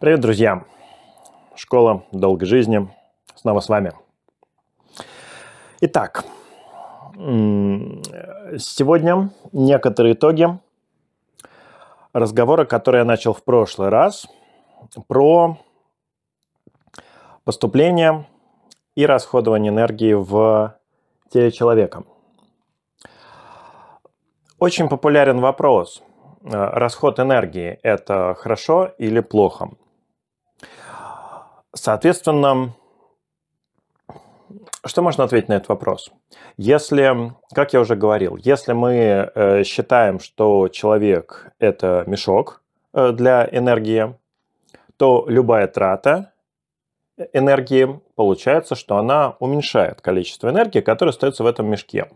Привет, друзья! Школа долгой жизни снова с вами. Итак, сегодня некоторые итоги разговора, который я начал в прошлый раз, про поступление и расходование энергии в теле человека. Очень популярен вопрос. Расход энергии – это хорошо или плохо? Соответственно, что можно ответить на этот вопрос? Если, как я уже говорил, если мы э, считаем, что человек – это мешок э, для энергии, то любая трата энергии получается, что она уменьшает количество энергии, которое остается в этом мешке.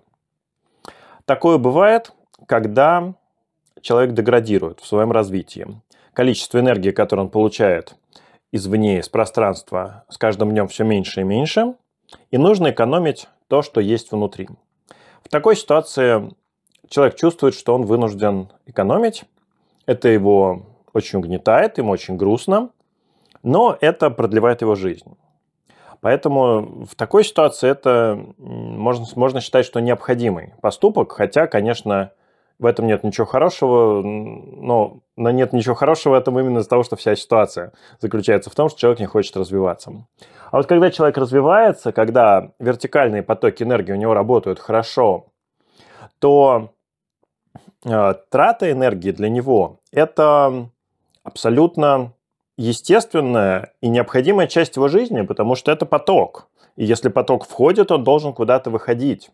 Такое бывает, когда человек деградирует в своем развитии. Количество энергии, которое он получает извне, из пространства, с каждым днем все меньше и меньше, и нужно экономить то, что есть внутри. В такой ситуации человек чувствует, что он вынужден экономить. Это его очень угнетает, ему очень грустно, но это продлевает его жизнь. Поэтому в такой ситуации это можно, можно считать, что необходимый поступок, хотя, конечно, в этом нет ничего хорошего, но, но нет ничего хорошего в этом именно из-за того, что вся ситуация заключается в том, что человек не хочет развиваться. А вот когда человек развивается, когда вертикальные потоки энергии у него работают хорошо, то э, трата энергии для него – это абсолютно естественная и необходимая часть его жизни, потому что это поток. И если поток входит, он должен куда-то выходить.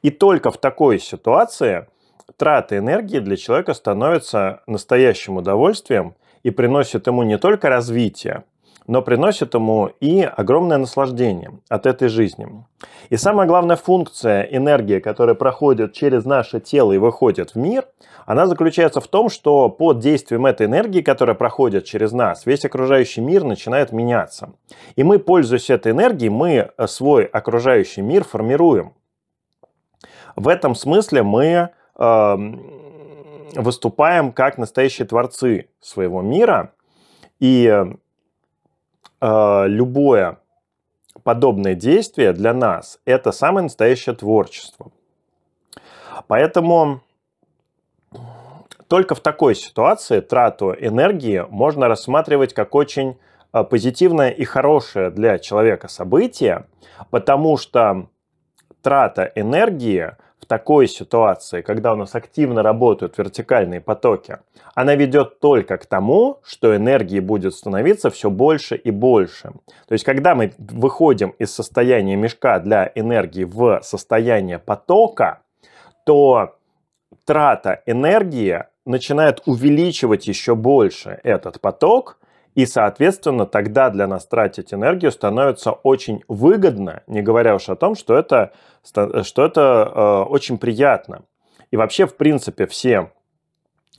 И только в такой ситуации – трата энергии для человека становится настоящим удовольствием и приносит ему не только развитие, но приносит ему и огромное наслаждение от этой жизни. И самая главная функция энергии, которая проходит через наше тело и выходит в мир, она заключается в том, что под действием этой энергии, которая проходит через нас, весь окружающий мир начинает меняться. И мы, пользуясь этой энергией, мы свой окружающий мир формируем. В этом смысле мы выступаем как настоящие творцы своего мира, и э, любое подобное действие для нас – это самое настоящее творчество. Поэтому только в такой ситуации трату энергии можно рассматривать как очень э, позитивное и хорошее для человека событие, потому что трата энергии – в такой ситуации, когда у нас активно работают вертикальные потоки, она ведет только к тому, что энергии будет становиться все больше и больше. То есть, когда мы выходим из состояния мешка для энергии в состояние потока, то трата энергии начинает увеличивать еще больше этот поток, и, соответственно, тогда для нас тратить энергию становится очень выгодно, не говоря уж о том, что это, что это э, очень приятно. И вообще, в принципе, все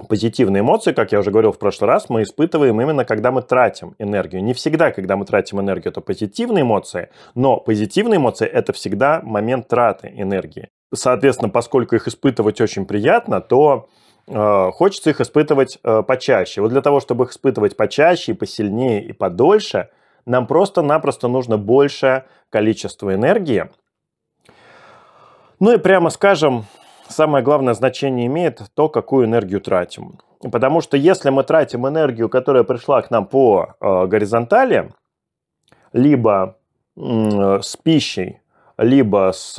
позитивные эмоции, как я уже говорил в прошлый раз, мы испытываем именно когда мы тратим энергию. Не всегда, когда мы тратим энергию, это позитивные эмоции, но позитивные эмоции – это всегда момент траты энергии. Соответственно, поскольку их испытывать очень приятно, то хочется их испытывать э, почаще. Вот для того, чтобы их испытывать почаще, и посильнее и подольше, нам просто-напросто нужно большее количество энергии. Ну и прямо скажем, самое главное значение имеет то, какую энергию тратим. Потому что если мы тратим энергию, которая пришла к нам по э, горизонтали, либо э, с пищей, либо с,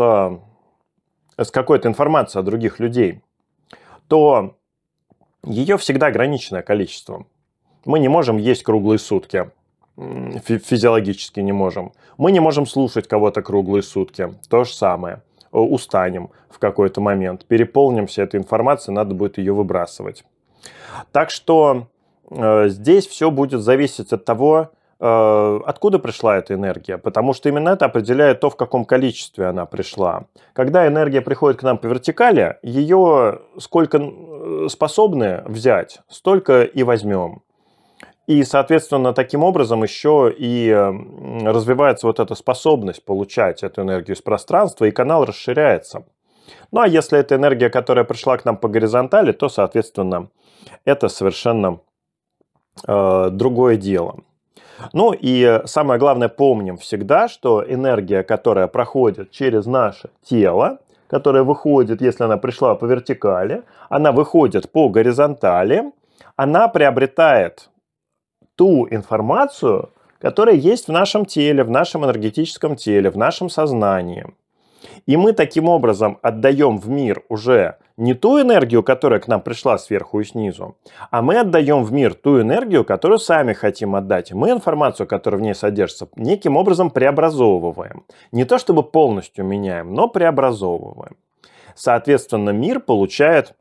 с какой-то информацией о других людей, то ее всегда ограниченное количество. Мы не можем есть круглые сутки, физиологически не можем. Мы не можем слушать кого-то круглые сутки, то же самое. Устанем в какой-то момент, переполнимся этой информацией, надо будет ее выбрасывать. Так что э, здесь все будет зависеть от того, Э, откуда пришла эта энергия, потому что именно это определяет то, в каком количестве она пришла. Когда энергия приходит к нам по вертикали, ее сколько способны взять, столько и возьмем. И, соответственно, таким образом еще и развивается вот эта способность получать эту энергию из пространства, и канал расширяется. Ну а если это энергия, которая пришла к нам по горизонтали, то, соответственно, это совершенно э, другое дело. Ну и самое главное, помним всегда, что энергия, которая проходит через наше тело, которая выходит, если она пришла по вертикали, она выходит по горизонтали, она приобретает ту информацию, которая есть в нашем теле, в нашем энергетическом теле, в нашем сознании. И мы таким образом отдаем в мир уже не ту энергию, которая к нам пришла сверху и снизу, а мы отдаем в мир ту энергию, которую сами хотим отдать. Мы информацию, которая в ней содержится, неким образом преобразовываем. Не то чтобы полностью меняем, но преобразовываем. Соответственно, мир получает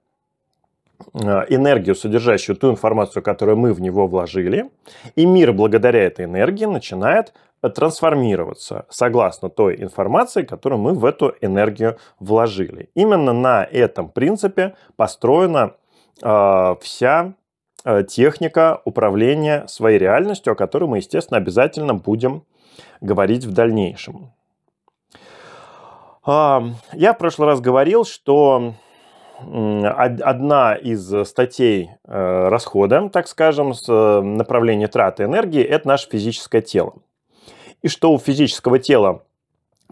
э, энергию, содержащую ту информацию, которую мы в него вложили, и мир благодаря этой энергии начинает трансформироваться согласно той информации, которую мы в эту энергию вложили. Именно на этом принципе построена э, вся э, техника управления своей реальностью, о которой мы, естественно, обязательно будем говорить в дальнейшем. Э, я в прошлый раз говорил, что одна из статей э, расхода, так скажем, с э, направления траты энергии, это наше физическое тело и что у физического тела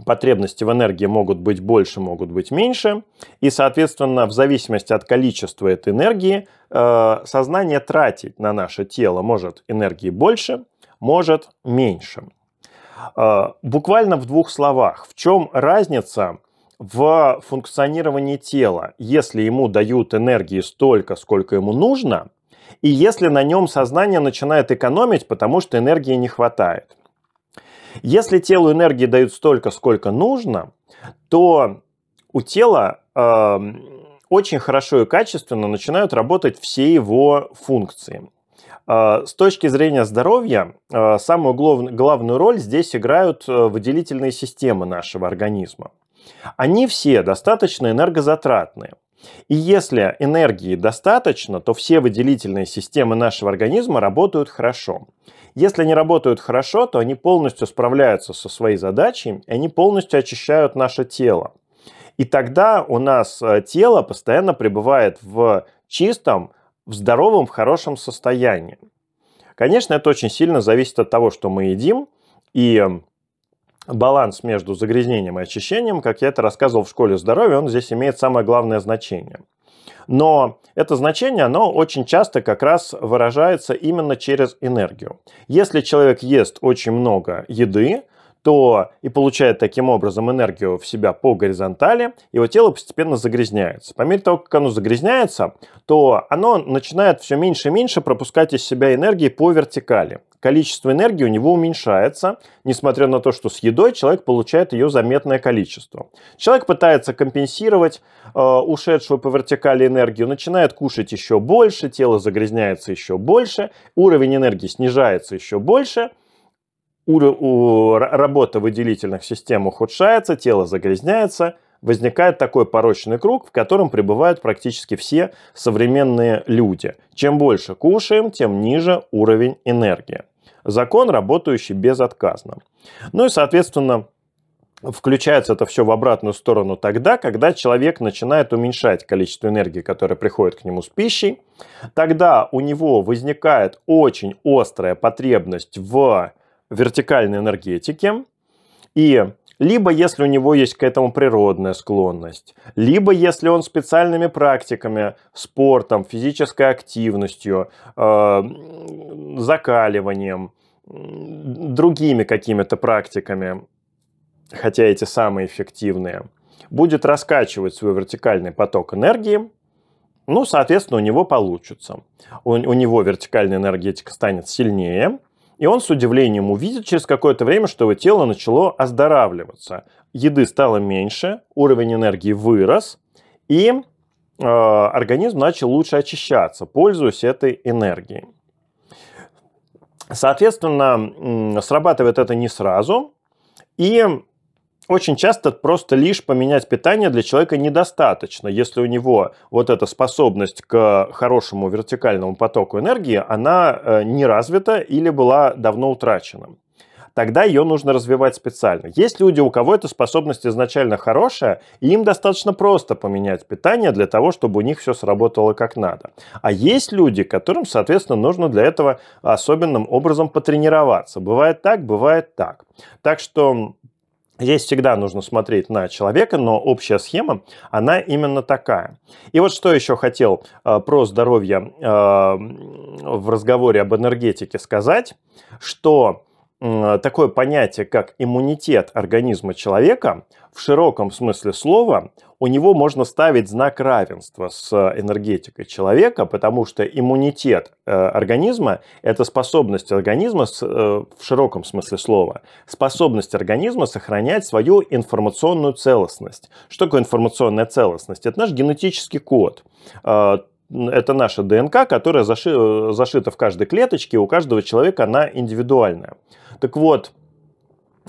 потребности в энергии могут быть больше, могут быть меньше. И, соответственно, в зависимости от количества этой энергии, э, сознание тратить на наше тело может энергии больше, может меньше. Э, буквально в двух словах, в чем разница в функционировании тела, если ему дают энергии столько, сколько ему нужно, и если на нем сознание начинает экономить, потому что энергии не хватает. Если телу энергии дают столько, сколько нужно, то у тела э, очень хорошо и качественно начинают работать все его функции. Э, с точки зрения здоровья, э, самую глав, главную роль здесь играют э, выделительные системы нашего организма. Они все достаточно энергозатратные. И если энергии достаточно, то все выделительные системы нашего организма работают хорошо. Если они работают хорошо, то они полностью справляются со своей задачей, и они полностью очищают наше тело. И тогда у нас э, тело постоянно пребывает в чистом, в здоровом, в хорошем состоянии. Конечно, это очень сильно зависит от того, что мы едим, и баланс между загрязнением и очищением, как я это рассказывал в школе здоровья, он здесь имеет самое главное значение – но это значение, оно очень часто как раз выражается именно через энергию. Если человек ест очень много еды, то и получает таким образом энергию в себя по горизонтали, его тело постепенно загрязняется. По мере того, как оно загрязняется, то оно начинает все меньше и меньше пропускать из себя энергии по вертикали. Количество энергии у него уменьшается, несмотря на то, что с едой человек получает ее заметное количество. Человек пытается компенсировать э, ушедшую по вертикали энергию, начинает кушать еще больше, тело загрязняется еще больше, уровень энергии снижается еще больше – работа выделительных систем ухудшается, тело загрязняется, возникает такой порочный круг, в котором пребывают практически все современные люди. Чем больше кушаем, тем ниже уровень энергии. Закон, работающий безотказно. Ну и, соответственно, включается это все в обратную сторону тогда, когда человек начинает уменьшать количество энергии, которое приходит к нему с пищей. Тогда у него возникает очень острая потребность в вертикальной энергетики. И либо если у него есть к этому природная склонность, либо если он специальными практиками, спортом, физической активностью, э, закаливанием, другими какими-то практиками, хотя эти самые эффективные, будет раскачивать свой вертикальный поток энергии, ну, соответственно, у него получится. У, у него вертикальная энергетика станет сильнее, и он с удивлением увидит через какое-то время, что его тело начало оздоравливаться. Еды стало меньше, уровень энергии вырос, и э, организм начал лучше очищаться, пользуясь этой энергией. Соответственно, срабатывает это не сразу, и очень часто просто лишь поменять питание для человека недостаточно, если у него вот эта способность к хорошему вертикальному потоку энергии, она э, не развита или была давно утрачена. тогда ее нужно развивать специально. Есть люди, у кого эта способность изначально хорошая, и им достаточно просто поменять питание для того, чтобы у них все сработало как надо. А есть люди, которым, соответственно, нужно для этого особенным образом потренироваться. Бывает так, бывает так. Так что Здесь всегда нужно смотреть на человека, но общая схема, она именно такая. И вот что еще хотел э, про здоровье э, в разговоре об энергетике сказать, что такое понятие, как иммунитет организма человека, в широком смысле слова, у него можно ставить знак равенства с энергетикой человека, потому что иммунитет э, организма – это способность организма, э, в широком смысле слова, способность организма сохранять свою информационную целостность. Что такое информационная целостность? Это наш генетический код э, это наша ДНК, которая заши, зашита в каждой клеточке, у каждого человека она индивидуальная. Так вот,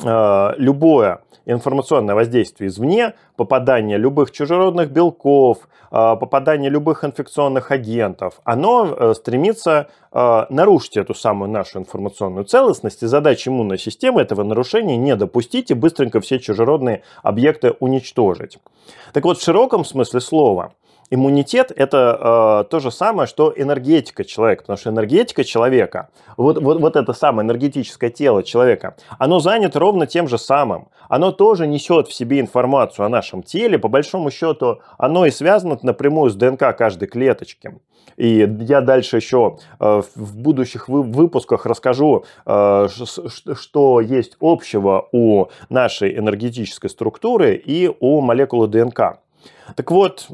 э, любое информационное воздействие извне, попадание любых чужеродных белков, э, попадание любых инфекционных агентов, оно э, стремится нарушить эту самую нашу информационную целостность, и задача иммунной системы этого нарушения не допустить и быстренько все чужеродные объекты уничтожить. Так вот, в широком смысле слова – Иммунитет – это э, то же самое, что энергетика человека, потому что энергетика человека, вот, вот, вот это самое энергетическое тело человека, оно занято ровно тем же самым. Оно тоже несет в себе информацию о нашем теле, по большому счету оно и связано напрямую с ДНК каждой клеточки. И я дальше еще э, в будущих выпусках расскажу, э, что есть общего у нашей энергетической структуры и у молекулы ДНК. Так вот,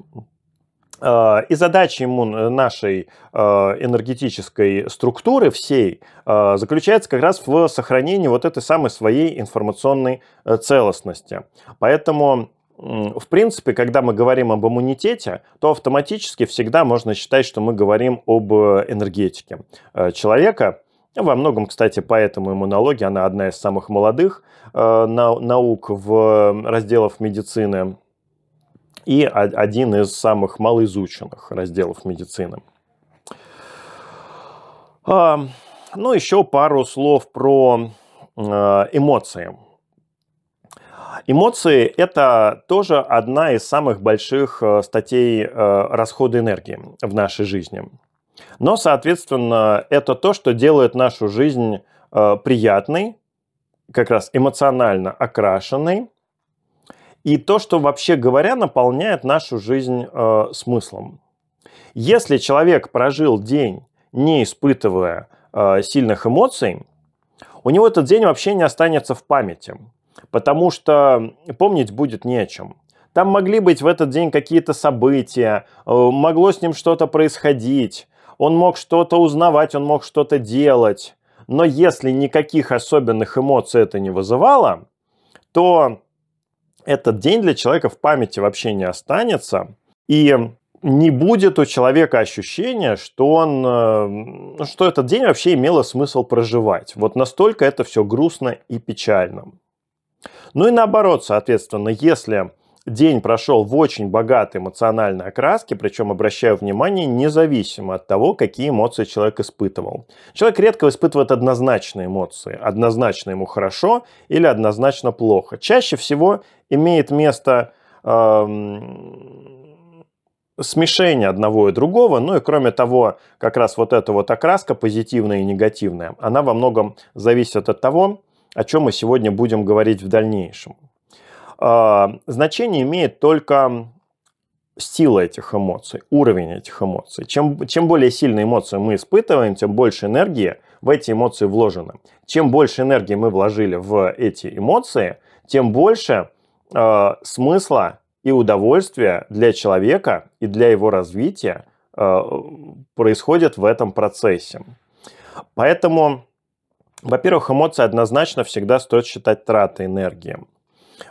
и задача иммун э, нашей э, энергетической структуры всей заключается как раз в сохранении вот этой самой своей информационной целостности. Поэтому в принципе, когда мы говорим об иммунитете, то автоматически всегда можно считать, что мы говорим об энергетике человека. Во многом, кстати, поэтому иммунология, она одна из самых молодых наук в разделах медицины и один из самых малоизученных разделов медицины. А, ну, еще пару слов про а, эмоции. Эмоции – это тоже одна из самых больших а, статей расхода энергии в нашей жизни. Но, соответственно, это то, что делает нашу жизнь приятной, как раз эмоционально окрашенной, и то, что вообще говоря наполняет нашу жизнь э, смыслом. Если человек прожил день, не испытывая э, сильных эмоций, у него этот день вообще не останется в памяти, потому что помнить будет не о чем. Там могли быть в этот день какие-то события, э, могло с ним что-то происходить, он мог что-то узнавать, он мог что-то делать. Но если никаких особенных эмоций это не вызывало, то этот день для человека в памяти вообще не останется. И не будет у человека ощущения, что, он, э, что этот день вообще имело смысл проживать. Вот настолько это все грустно и печально. Ну и наоборот, соответственно, если день прошел в очень богатой эмоциональной окраске, причем обращаю внимание независимо от того, какие эмоции человек испытывал. Человек редко испытывает однозначные эмоции. Однозначно ему хорошо или однозначно плохо. Чаще всего имеет место смешение одного и другого, ну и кроме того, как раз вот эта вот окраска позитивная и негативная, она во многом зависит от того, о чем мы сегодня будем говорить в дальнейшем. А, значение имеет только сила этих эмоций, уровень этих эмоций. Чем, чем более сильные эмоции мы испытываем, тем больше энергии в эти эмоции вложено. Чем больше энергии мы вложили в эти эмоции, тем больше э, смысла и удовольствия для человека и для его развития э, происходит в этом процессе. Поэтому, во-первых, эмоции однозначно всегда стоит считать тратой энергии.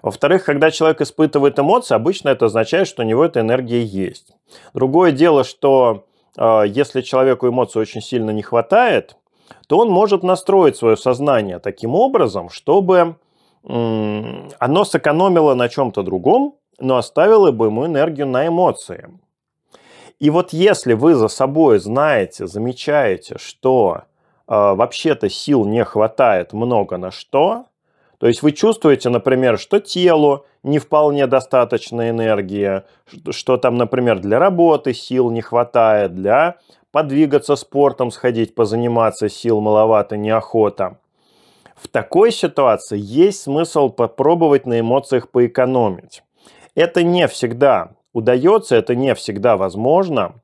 Во-вторых, когда человек испытывает эмоции, обычно это означает, что у него эта энергия есть. Другое дело, что э, если человеку эмоций очень сильно не хватает, то он может настроить свое сознание таким образом, чтобы э, оно сэкономило на чем-то другом, но оставило бы ему энергию на эмоции. И вот если вы за собой знаете, замечаете, что вообще-то сил не хватает много на что, то есть вы чувствуете, например, что телу не вполне достаточно энергии, что там, например, для работы сил не хватает, для подвигаться спортом, сходить, позаниматься, сил маловато, неохота. В такой ситуации есть смысл попробовать на эмоциях поэкономить. Это не всегда удается, это не всегда возможно,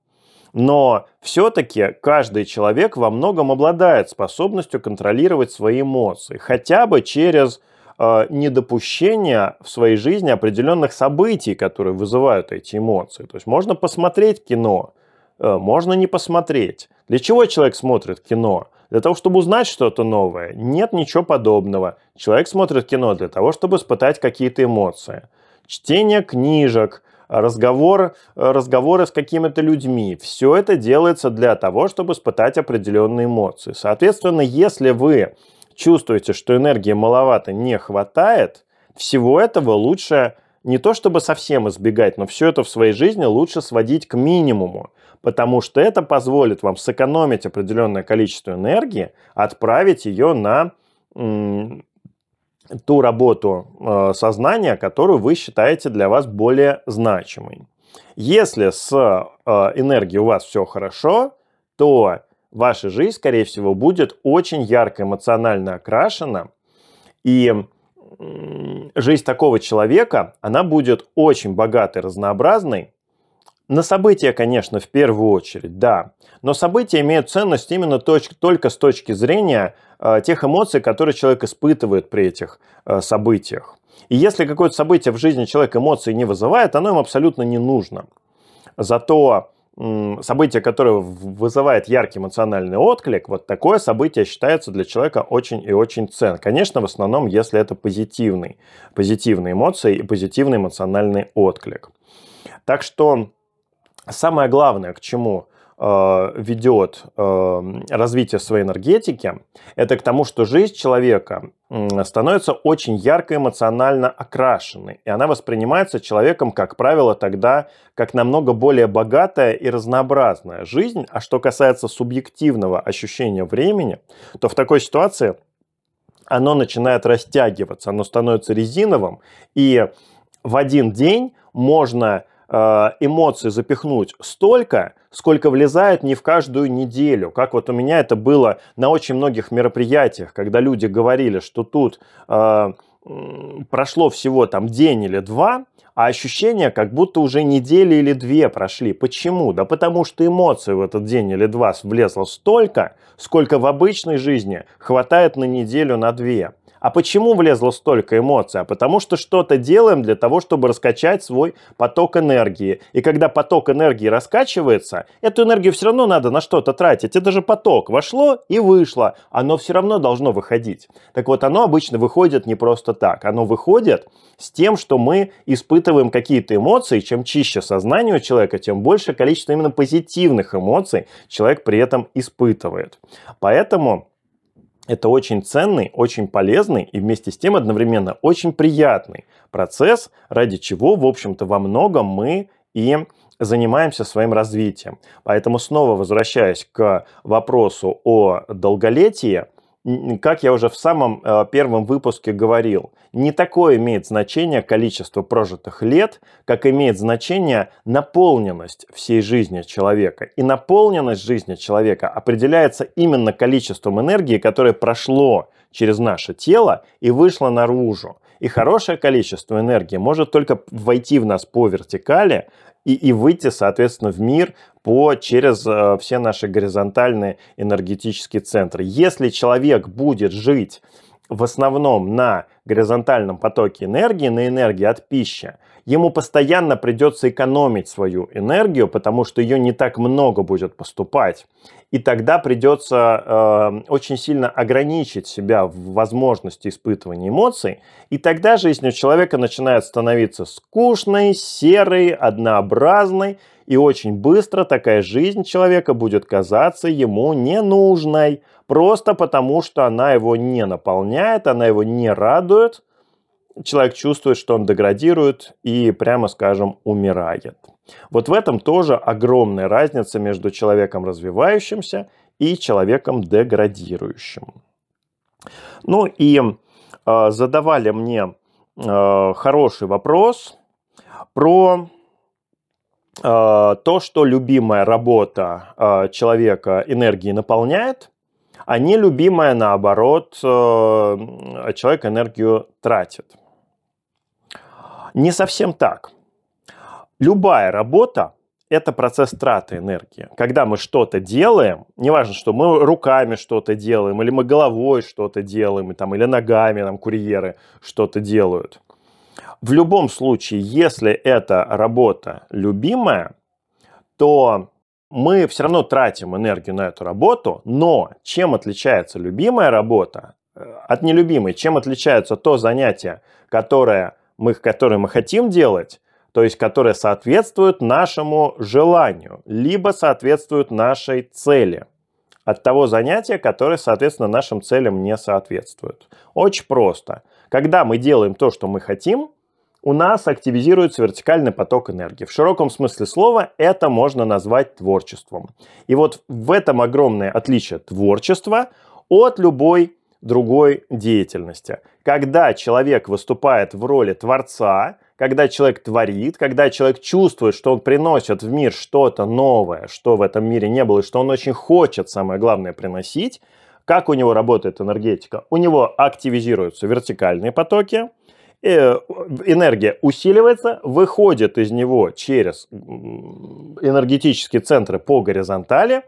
но все-таки каждый человек во многом обладает способностью контролировать свои эмоции, хотя бы через э, недопущение в своей жизни определенных событий, которые вызывают эти эмоции. То есть можно посмотреть кино, э, можно не посмотреть. Для чего человек смотрит кино? Для того, чтобы узнать что-то новое? Нет ничего подобного. Человек смотрит кино для того, чтобы испытать какие-то эмоции. Чтение книжек, разговор, разговоры с какими-то людьми. Все это делается для того, чтобы испытать определенные эмоции. Соответственно, если вы чувствуете, что энергии маловато, не хватает, всего этого лучше не то чтобы совсем избегать, но все это в своей жизни лучше сводить к минимуму, потому что это позволит вам сэкономить определенное количество энергии, отправить ее на ту работу э, сознания, которую вы считаете для вас более значимой. Если с э, энергией у вас все хорошо, то ваша жизнь, скорее всего, будет очень ярко эмоционально окрашена, и жизнь такого человека, она будет очень богатой, разнообразной, на события, конечно, в первую очередь, да. Но события имеют ценность именно точ- только с точки зрения э, тех эмоций, которые человек испытывает при этих э, событиях. И если какое-то событие в жизни человека эмоции не вызывает, оно им абсолютно не нужно. Зато событие, которое вызывает яркий эмоциональный отклик, вот такое событие считается для человека очень и очень ценным. Конечно, в основном, если это позитивный, позитивные эмоции и позитивный эмоциональный отклик. Так что Самое главное, к чему э, ведет э, развитие своей энергетики, это к тому, что жизнь человека становится очень ярко эмоционально окрашенной. И она воспринимается человеком, как правило, тогда как намного более богатая и разнообразная жизнь. А что касается субъективного ощущения времени, то в такой ситуации оно начинает растягиваться, оно становится резиновым. И в один день можно эмоций запихнуть столько, сколько влезает не в каждую неделю. Как вот у меня это было на очень многих мероприятиях, когда люди говорили, что тут э, прошло всего там день или два, а ощущение, как будто уже недели или две прошли. Почему? Да потому что эмоций в этот день или два влезло столько, сколько в обычной жизни хватает на неделю, на две. А почему влезло столько эмоций? А потому что что-то делаем для того, чтобы раскачать свой поток энергии. И когда поток энергии раскачивается, эту энергию все равно надо на что-то тратить. Это же поток. Вошло и вышло. Оно все равно должно выходить. Так вот, оно обычно выходит не просто так. Оно выходит с тем, что мы испытываем какие-то эмоции. Чем чище сознание у человека, тем больше количество именно позитивных эмоций человек при этом испытывает. Поэтому это очень ценный, очень полезный и вместе с тем одновременно очень приятный процесс, ради чего, в общем-то, во многом мы и занимаемся своим развитием. Поэтому снова возвращаясь к вопросу о долголетии, как я уже в самом э, первом выпуске говорил, не такое имеет значение количество прожитых лет, как имеет значение наполненность всей жизни человека. И наполненность жизни человека определяется именно количеством энергии, которое прошло через наше тело и вышло наружу. И хорошее количество энергии может только войти в нас по вертикали, и, и выйти, соответственно, в мир по, через э, все наши горизонтальные энергетические центры. Если человек будет жить в основном на горизонтальном потоке энергии, на энергии от пищи, ему постоянно придется экономить свою энергию, потому что ее не так много будет поступать. И тогда придется э, очень сильно ограничить себя в возможности испытывания эмоций. И тогда жизнь у человека начинает становиться скучной, серой, однообразной. И очень быстро такая жизнь человека будет казаться ему ненужной. Просто потому, что она его не наполняет, она его не радует человек чувствует, что он деградирует и, прямо скажем, умирает. Вот в этом тоже огромная разница между человеком развивающимся и человеком деградирующим. Ну и э, задавали мне э, хороший вопрос про э, то, что любимая работа э, человека энергии наполняет, а нелюбимая, наоборот, э, человек энергию тратит. Не совсем так. Любая работа – это процесс траты энергии. Когда мы что-то делаем, неважно, что мы руками что-то делаем, или мы головой что-то делаем, там, или ногами, там, курьеры что-то делают. В любом случае, если эта работа любимая, то мы все равно тратим энергию на эту работу, но чем отличается любимая работа э, от нелюбимой? Чем отличается то занятие, которое мы, которое мы хотим делать, то есть которое соответствует нашему желанию, либо соответствует нашей цели, от того занятия, которое, соответственно, нашим целям не соответствует. Очень просто. Когда мы делаем то, что мы хотим, у нас активизируется вертикальный поток энергии. В широком смысле слова это можно назвать творчеством. И вот в этом огромное отличие творчества от любой другой деятельности. Когда человек выступает в роли творца, когда человек творит, когда человек чувствует, что он приносит в мир что-то новое, что в этом мире не было, и что он очень хочет, самое главное, приносить, как у него работает энергетика? У него активизируются вертикальные потоки, э, энергия усиливается, выходит из него через энергетические центры по горизонтали,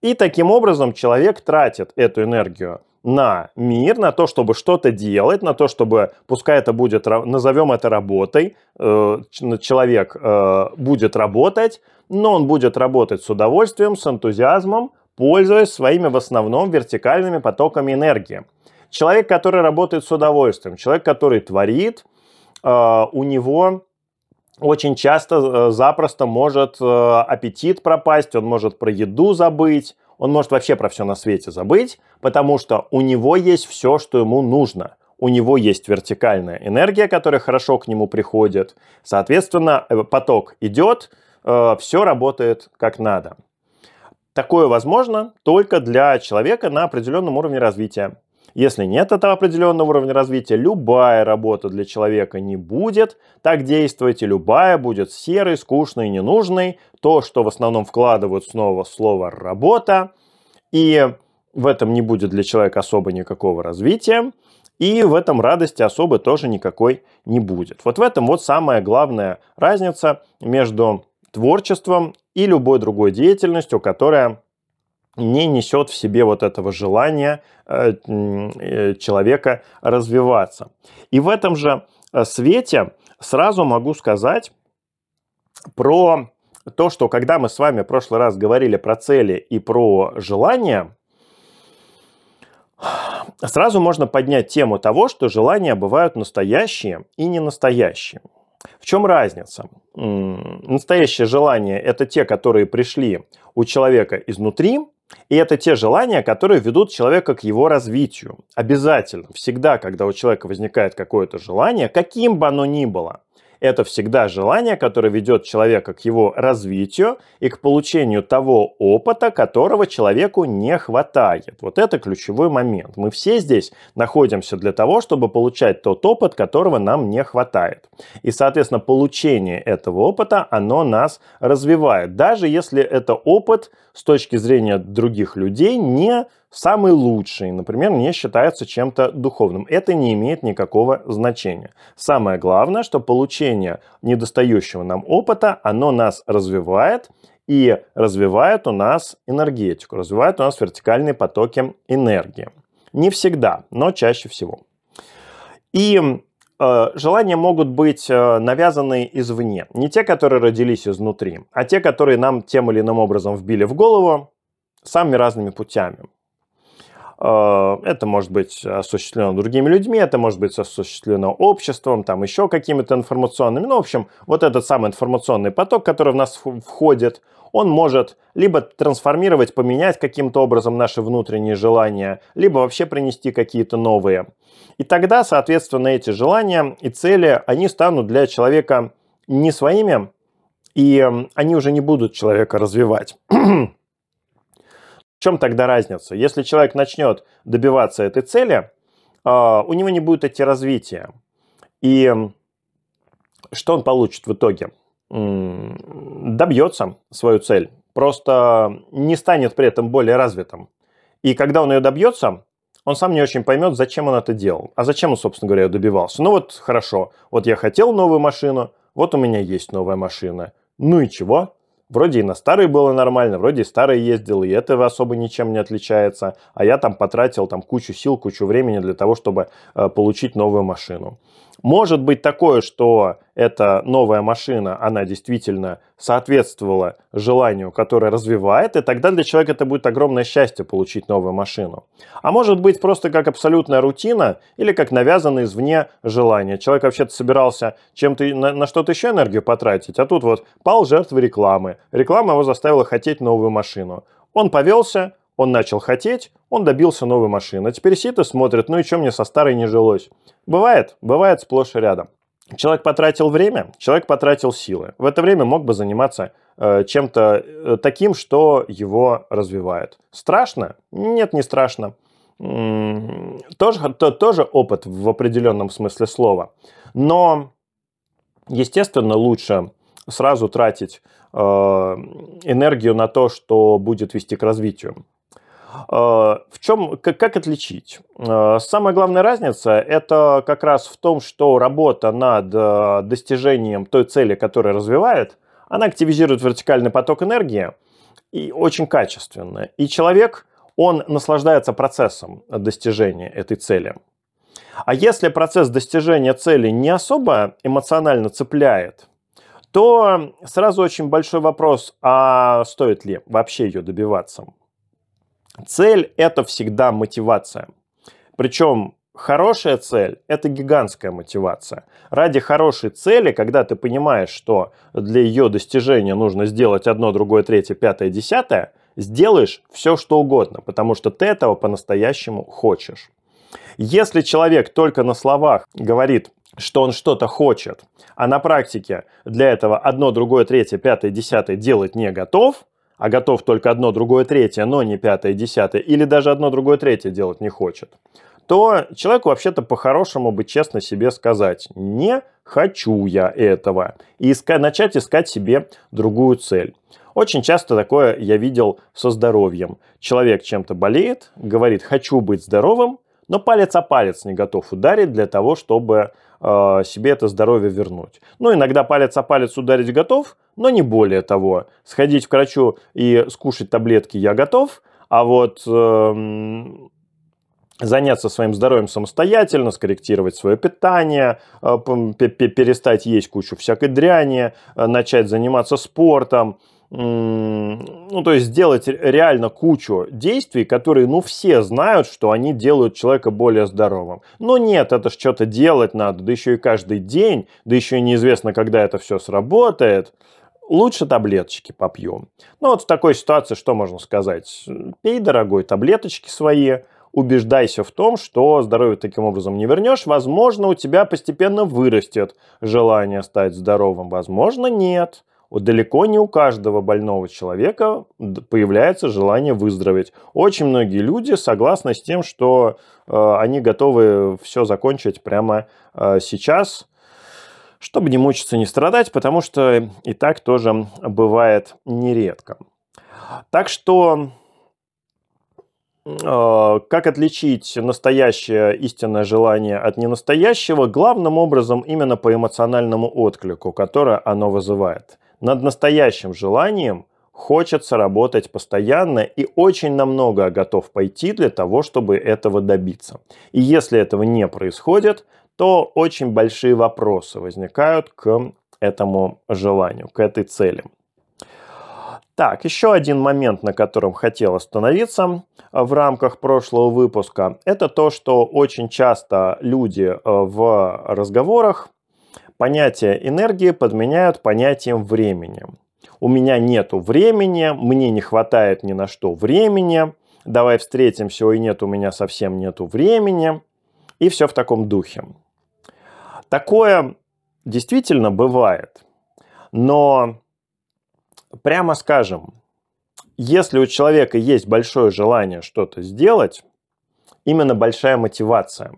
и таким образом человек тратит эту энергию на мир, на то, чтобы что-то делать, на то, чтобы, пускай это будет, назовем это работой, э, человек э, будет работать, но он будет работать с удовольствием, с энтузиазмом, пользуясь своими в основном вертикальными потоками энергии. Человек, который работает с удовольствием, человек, который творит, э, у него очень часто запросто может аппетит пропасть, он может про еду забыть, он может вообще про все на свете забыть, потому что у него есть все, что ему нужно. У него есть вертикальная энергия, которая хорошо к нему приходит. Соответственно, э, поток идет, э, все работает как надо. Такое возможно только для человека на определенном уровне развития. Если нет этого определенного уровня развития, любая работа для человека не будет так действовать, и любая будет серой, скучной, ненужной. То, что в основном вкладывают снова слово «работа», и в этом не будет для человека особо никакого развития, и в этом радости особо тоже никакой не будет. Вот в этом вот самая главная разница между творчеством и любой другой деятельностью, которая не несет в себе вот этого желания э, э, человека развиваться. И в этом же э, свете сразу могу сказать про то, что когда мы с вами в прошлый раз говорили про цели и про желания, сразу можно поднять тему того, что желания бывают настоящие и не настоящие. В чем разница? Настоящие желания – это те, которые пришли у человека изнутри, и это те желания, которые ведут человека к его развитию. Обязательно, всегда, когда у человека возникает какое-то желание, каким бы оно ни было, это всегда желание, которое ведет человека к его развитию и к получению того опыта, которого человеку не хватает. Вот это ключевой момент. Мы все здесь находимся для того, чтобы получать тот опыт, которого нам не хватает. И, соответственно, получение этого опыта, оно нас развивает. Даже если это опыт с точки зрения других людей не самый лучший, например, не считается чем-то духовным. Это не имеет никакого значения. Самое главное, что получение недостающего нам опыта, оно нас развивает, и развивает у нас энергетику, развивает у нас вертикальные потоки энергии. Не всегда, но чаще всего. И желания могут быть э, навязаны извне. Не те, которые родились изнутри, а те, которые нам тем или иным образом вбили в голову самыми разными путями. Э, это может быть осуществлено другими людьми, это может быть осуществлено обществом, там еще какими-то информационными. Ну, в общем, вот этот самый информационный поток, который в нас входит, он может либо трансформировать, поменять каким-то образом наши внутренние желания, либо вообще принести какие-то новые. И тогда, соответственно, эти желания и цели, они станут для человека не своими, и они уже не будут человека развивать. В чем тогда разница? Если человек начнет добиваться этой цели, а, у него не будет идти развития. И что он получит в итоге? Добьется свою цель, просто не станет при этом более развитым. И когда он ее добьется, он сам не очень поймет, зачем он это делал. А зачем он, собственно говоря, ее добивался? Ну вот хорошо, вот я хотел новую машину, вот у меня есть новая машина. Ну и чего? Вроде и на старой было нормально, вроде и старой ездил, и это особо ничем не отличается. А я там потратил там кучу сил, кучу времени для того, чтобы э, получить новую машину. Может быть такое, что эта новая машина, она действительно соответствовала желанию, которое развивает, и тогда для человека это будет огромное счастье получить новую машину. А может быть просто как абсолютная рутина или как навязанное извне желание. Человек вообще-то собирался чем-то на, на что-то еще энергию потратить, а тут вот пал жертвой рекламы. Реклама его заставила хотеть новую машину. Он повелся, он начал хотеть, он добился новой машины. Теперь сидит и смотрит, ну и что мне со старой не жилось? Бывает, бывает сплошь и рядом. Человек потратил время, человек потратил силы. В это время мог бы заниматься э, чем-то э, таким, что его развивает. Страшно? Нет, не страшно. М-м, тоже, то, тоже опыт в определенном смысле слова. Но, естественно, лучше сразу тратить э, энергию на то, что будет вести к развитию. Э, в чем, как, отличить? Э, самая главная разница – это как раз в том, что работа над э, достижением той цели, которая развивает, она активизирует вертикальный поток энергии и очень качественно. И человек, он наслаждается процессом достижения этой цели. А если процесс достижения цели не особо эмоционально цепляет, то сразу очень большой вопрос, а стоит ли вообще ее добиваться? Цель – это всегда мотивация. Причем хорошая цель – это гигантская мотивация. Ради хорошей цели, когда ты понимаешь, что для ее достижения нужно сделать одно, другое, третье, пятое, десятое, сделаешь все, что угодно, потому что ты этого по-настоящему хочешь. Если человек только на словах говорит, что он что-то хочет, а на практике для этого одно, другое, третье, пятое, десятое делать не готов – а готов только одно, другое, третье, но не пятое, десятое, или даже одно, другое, третье делать не хочет, то человеку вообще-то по-хорошему бы честно себе сказать, не хочу я этого, и искать, начать искать себе другую цель. Очень часто такое я видел со здоровьем. Человек чем-то болеет, говорит, хочу быть здоровым, но палец о палец не готов ударить для того, чтобы себе это здоровье вернуть. Ну, иногда палец о палец ударить готов, но не более того. Сходить к врачу и скушать таблетки я готов, а вот э, заняться своим здоровьем самостоятельно, скорректировать свое питание, э, перестать есть кучу всякой дряни, э, начать заниматься спортом – ну, то есть сделать реально кучу действий, которые, ну, все знают, что они делают человека более здоровым. Но нет, это ж что-то делать надо, да еще и каждый день, да еще и неизвестно, когда это все сработает. Лучше таблеточки попьем. Ну, вот в такой ситуации что можно сказать? Пей, дорогой, таблеточки свои, убеждайся в том, что здоровье таким образом не вернешь. Возможно, у тебя постепенно вырастет желание стать здоровым, возможно, нет далеко не у каждого больного человека появляется желание выздороветь. Очень многие люди согласны с тем, что э, они готовы все закончить прямо э, сейчас, чтобы не мучиться, не страдать, потому что и так тоже бывает нередко. Так что э, как отличить настоящее истинное желание от ненастоящего? Главным образом именно по эмоциональному отклику, которое оно вызывает над настоящим желанием хочется работать постоянно и очень намного готов пойти для того, чтобы этого добиться. И если этого не происходит, то очень большие вопросы возникают к этому желанию, к этой цели. Так, еще один момент, на котором хотел остановиться в рамках прошлого выпуска, это то, что очень часто люди э, в разговорах понятие энергии подменяют понятием времени. У меня нету времени, мне не хватает ни на что времени, давай встретимся, ой, нет, у меня совсем нету времени. И все в таком духе. Такое действительно бывает. Но, прямо скажем, если у человека есть большое желание что-то сделать, именно большая мотивация,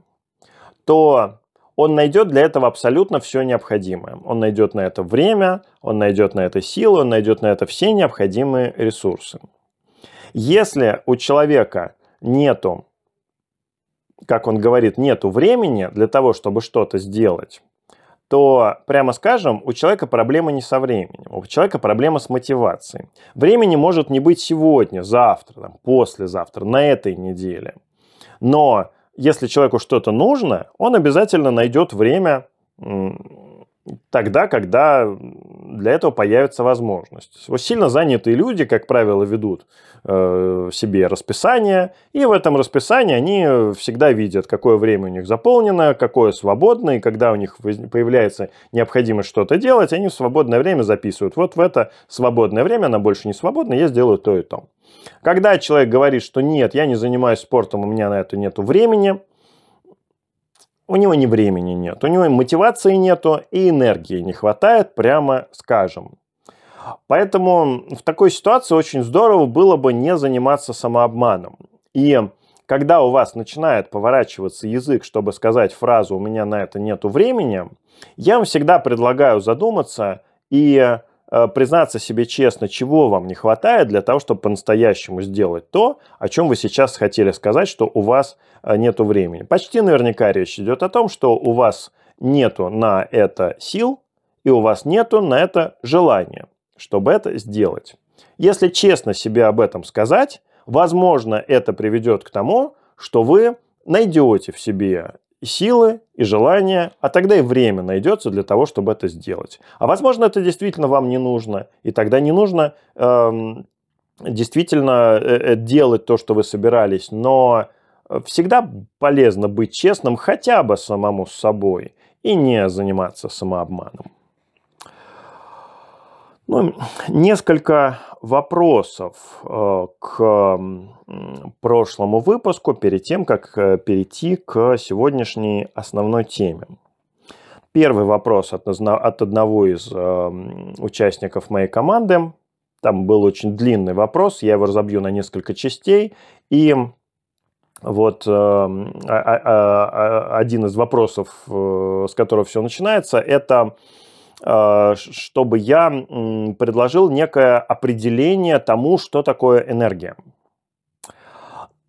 то он найдет для этого абсолютно все необходимое. Он найдет на это время, он найдет на это силы, он найдет на это все необходимые ресурсы. Если у человека нету, как он говорит, нету времени для того, чтобы что-то сделать, то, прямо скажем, у человека проблема не со временем, у человека проблема с мотивацией. Времени может не быть сегодня, завтра, там, послезавтра, на этой неделе. Но если человеку что-то нужно, он обязательно найдет время тогда, когда для этого появится возможность. Вот сильно занятые люди, как правило, ведут э, себе расписание, и в этом расписании они всегда видят, какое время у них заполнено, какое свободное, и когда у них появляется необходимость что-то делать, они в свободное время записывают. Вот в это свободное время, она больше не свободна, я сделаю то и то. Когда человек говорит, что нет, я не занимаюсь спортом, у меня на это нет времени, у него ни времени нет, у него мотивации нету и энергии не хватает, прямо скажем. Поэтому в такой ситуации очень здорово было бы не заниматься самообманом. И когда у вас начинает поворачиваться язык, чтобы сказать фразу «у меня на это нету времени», я вам всегда предлагаю задуматься и признаться себе честно, чего вам не хватает для того, чтобы по-настоящему сделать то, о чем вы сейчас хотели сказать, что у вас э, нету времени. Почти наверняка речь идет о том, что у вас нету на это сил и у вас нету на это желания, чтобы это сделать. Если честно себе об этом сказать, возможно, это приведет к тому, что вы найдете в себе силы, и желание, а тогда и время найдется для того, чтобы это сделать. А возможно, это действительно вам не нужно, и тогда не нужно эм, действительно э, э делать то, что вы собирались, но всегда полезно быть честным хотя бы самому с собой и не заниматься самообманом. Ну, несколько вопросов э, к прошлому выпуску перед тем, как э, перейти к сегодняшней основной теме. Первый вопрос от, от одного из э, участников моей команды. Там был очень длинный вопрос, я его разобью на несколько частей. И вот а, а, а, один из вопросов, с которого все начинается, это чтобы я предложил некое определение тому, что такое энергия.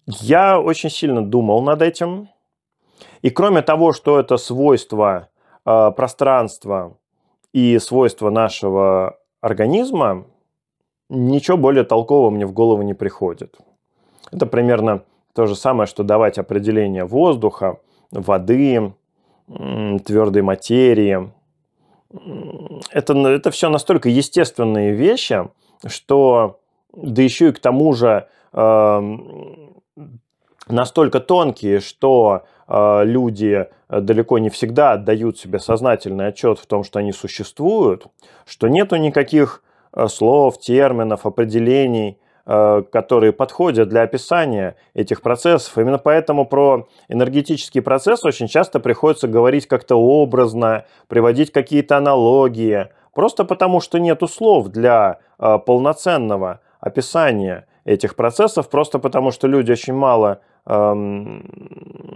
Я очень сильно думал над этим. И кроме того, что это свойство э, пространства и свойство нашего организма, ничего более толкового мне в голову не приходит. Это примерно то же самое, что давать определение воздуха, воды, твердой материи, это, это все настолько естественные вещи, что да еще и к тому же э, настолько тонкие, что э, люди далеко не всегда отдают себе сознательный отчет в том, что они существуют, что нету никаких э, слов, терминов, определений, Э, которые подходят для описания этих процессов. Именно поэтому про энергетический процесс очень часто приходится говорить как-то образно, приводить какие-то аналогии, просто потому что нет слов для э, полноценного описания этих процессов, просто потому что люди очень мало эм,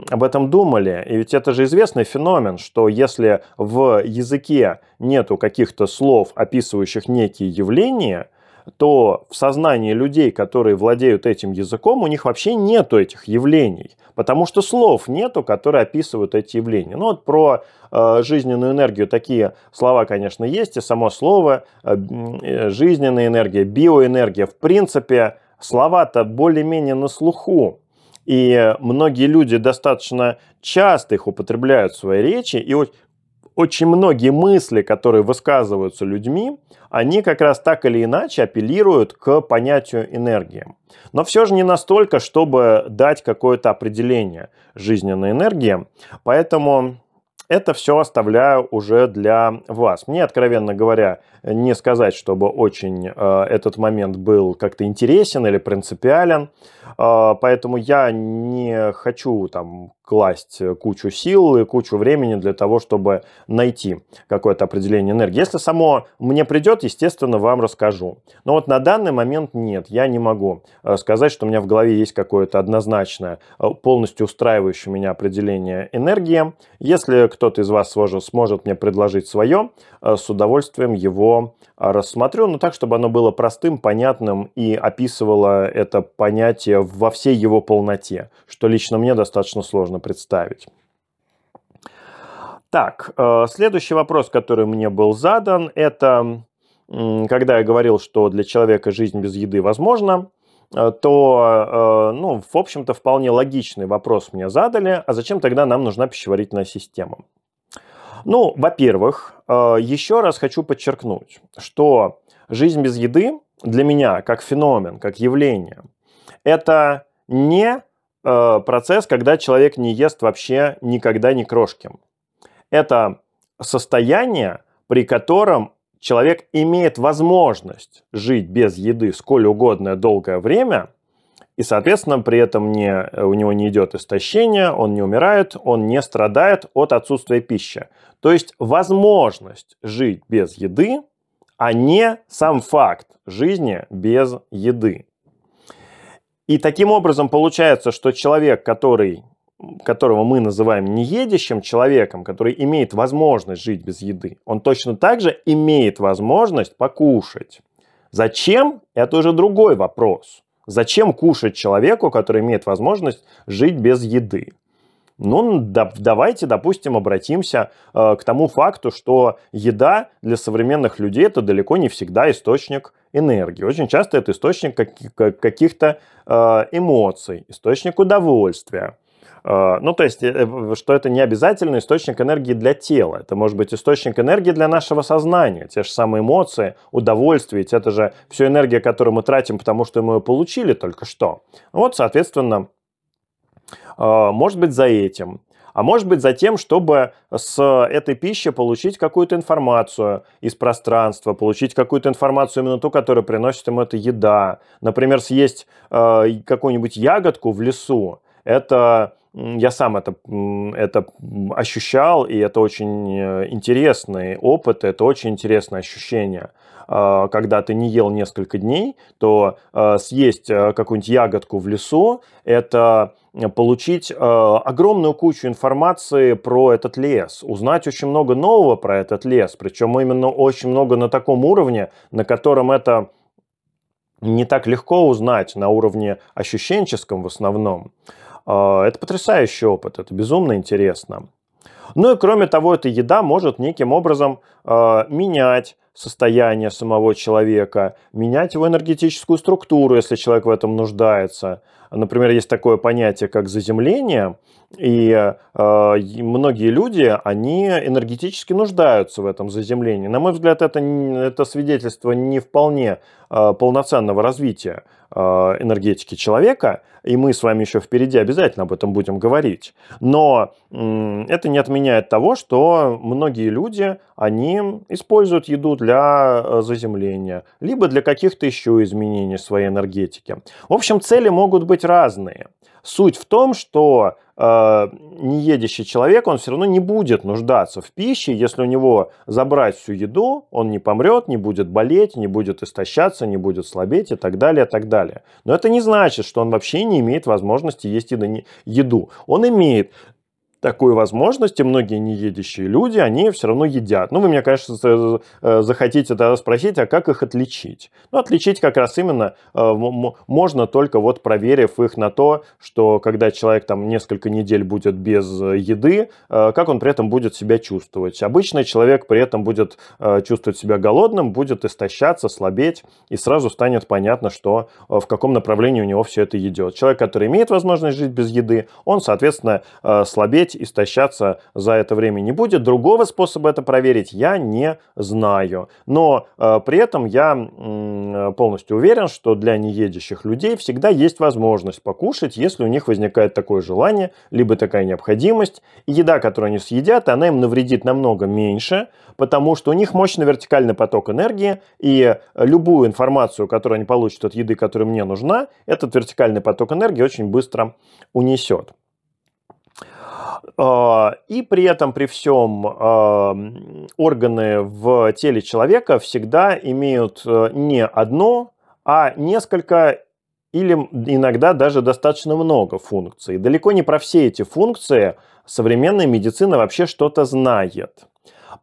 об этом думали. И ведь это же известный феномен, что если в языке нету каких-то слов, описывающих некие явления, то в сознании людей, которые владеют этим языком, у них вообще нету этих явлений, потому что слов нету, которые описывают эти явления. Ну вот про э, жизненную энергию такие слова, конечно, есть, и само слово э, э жизненная энергия, биоэнергия, в принципе, слова-то более-менее на слуху. И многие люди достаточно часто их употребляют в своей речи, и очень многие мысли, которые высказываются людьми, они как раз так или иначе апеллируют к понятию энергии. Но все же не настолько, чтобы дать какое-то определение жизненной энергии. Поэтому это все оставляю уже для вас. Мне, откровенно говоря, не сказать, чтобы очень э, этот момент был как-то интересен или принципиален. Э, поэтому я не хочу там класть кучу сил и кучу времени для того, чтобы найти какое-то определение энергии. Если само мне придет, естественно, вам расскажу. Но вот на данный момент нет, я не могу э, сказать, что у меня в голове есть какое-то однозначное, э, полностью устраивающее меня определение энергии. Если кто-то из вас сможет мне предложить свое, э, с удовольствием его рассмотрю, но так, чтобы оно было простым, понятным и описывало это понятие во всей его полноте, что лично мне достаточно сложно представить. Так, э, следующий вопрос, который мне был задан, это когда я говорил, что для человека жизнь без еды возможна, э, то, э, ну, в общем-то, вполне логичный вопрос мне задали, а зачем тогда нам нужна пищеварительная система? Ну, во-первых, еще раз хочу подчеркнуть, что жизнь без еды для меня как феномен, как явление, это не процесс, когда человек не ест вообще никогда ни крошки. Это состояние, при котором человек имеет возможность жить без еды сколь угодное долгое время, и, соответственно, при этом не, у него не идет истощение, он не умирает, он не страдает от отсутствия пищи. То есть возможность жить без еды, а не сам факт жизни без еды. И таким образом получается, что человек, который которого мы называем неедящим человеком, который имеет возможность жить без еды, он точно так же имеет возможность покушать. Зачем? Это уже другой вопрос. Зачем кушать человеку, который имеет возможность жить без еды? Ну, да, давайте, допустим, обратимся э, к тому факту, что еда для современных людей это далеко не всегда источник энергии. Очень часто это источник как, каких-то э, эмоций, источник удовольствия. А, ну, то есть, э, что это не обязательно источник энергии для тела. Это может быть источник энергии для нашего сознания. Те же самые эмоции, удовольствие. Ведь это же все энергия, которую мы тратим, потому что мы ее получили только что. Вот, соответственно, а, может быть, за этим. А может быть за тем, чтобы с этой пищи получить какую-то информацию из пространства, получить какую-то информацию именно ту, которую приносит ему эта еда. Например, съесть э, какую-нибудь ягодку в лесу. Это я сам это, это ощущал, и это очень э, интересный опыт, это очень интересное ощущение. А, когда ты не ел несколько дней, то э, съесть э, какую-нибудь ягодку в лесу – это получить огромную кучу информации про этот лес, узнать очень много нового про этот лес, причем именно очень много на таком уровне, на котором это не так легко узнать на уровне ощущенческом в основном. А, это потрясающий опыт, это безумно интересно. Ну и кроме того, эта еда может неким образом э, менять состояние самого человека, менять его энергетическую структуру, если человек в этом нуждается. Например, есть такое понятие, как заземление, и э, многие люди, они энергетически нуждаются в этом заземлении. На мой взгляд, это, это свидетельство не вполне э, полноценного развития э, энергетики человека, и мы с вами еще впереди обязательно об этом будем говорить. Но э, это не отменяет того, что многие люди, они используют еду э, заземления, либо для каких-то еще изменений своей энергетики. В общем, цели могут быть разные. Суть в том, что э, неедящий человек, он все равно не будет нуждаться в пище, если у него забрать всю еду, он не помрет, не будет болеть, не будет истощаться, не будет слабеть и так далее, и так далее. Но это не значит, что он вообще не имеет возможности есть еду. Он имеет такой возможности многие неедящие люди, они все равно едят. Ну, вы меня, конечно, э, захотите тогда спросить, а как их отличить? Ну, отличить как раз именно э, можно только вот проверив их на то, что когда человек там несколько недель будет без еды, э, как он при этом будет себя чувствовать. Обычно человек при этом будет чувствовать себя голодным, будет истощаться, слабеть, и сразу станет понятно, что в каком направлении у него все это идет. Человек, который имеет возможность жить без еды, он, соответственно, слабеть есть истощаться за это время не будет. Другого способа это проверить я не знаю. Но э, при этом я э, полностью уверен, что для неедящих людей всегда есть возможность покушать, если у них возникает такое желание, либо такая необходимость. Еда, которую они съедят, она им навредит намного меньше, потому что у них мощный вертикальный поток энергии, и любую информацию, которую они получат от еды, которая мне нужна, этот вертикальный поток энергии очень быстро унесет. А, и при этом, при всем, а, органы в теле человека всегда имеют э, не одно, а несколько или иногда даже достаточно много функций. Далеко не про все эти функции современная медицина вообще что-то знает.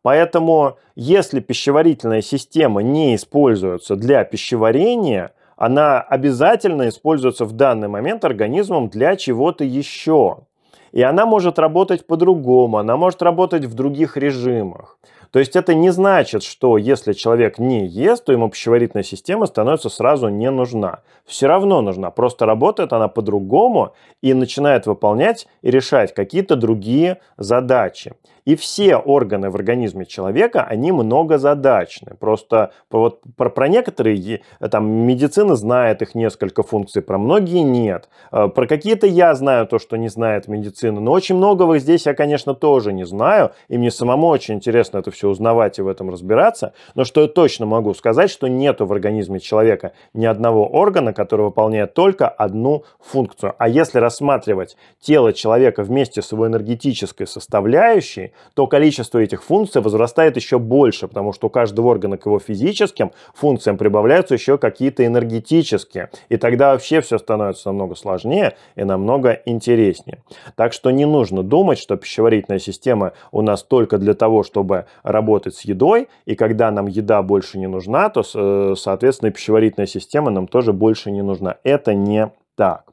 Поэтому, если пищеварительная система не используется для пищеварения, она обязательно используется в данный момент организмом для чего-то еще. И она может работать по-другому, она может работать в других режимах. То есть это не значит, что если человек не ест, то ему пищеварительная система становится сразу не нужна. Все равно нужна, просто работает она по-другому и начинает выполнять и решать какие-то другие задачи. И все органы в организме человека, они многозадачны. Просто вот про, про некоторые, там, медицина знает их несколько функций, про многие нет. Э, про какие-то я знаю то, что не знает медицина, но очень многого здесь я, конечно, тоже не знаю, и мне самому очень интересно это все узнавать и в этом разбираться. Но что я точно могу сказать, что нету в организме человека ни одного органа, который выполняет только одну функцию. А если рассматривать тело человека вместе с его энергетической составляющей, то количество этих функций возрастает еще больше, потому что у каждого органа к его физическим функциям прибавляются еще какие-то энергетические. И тогда вообще все становится намного сложнее и намного интереснее. Так что не нужно думать, что пищеварительная система у нас только для того, чтобы работать с едой, и когда нам еда больше не нужна, то, э, соответственно, пищеварительная система нам тоже больше не нужна. Это не так.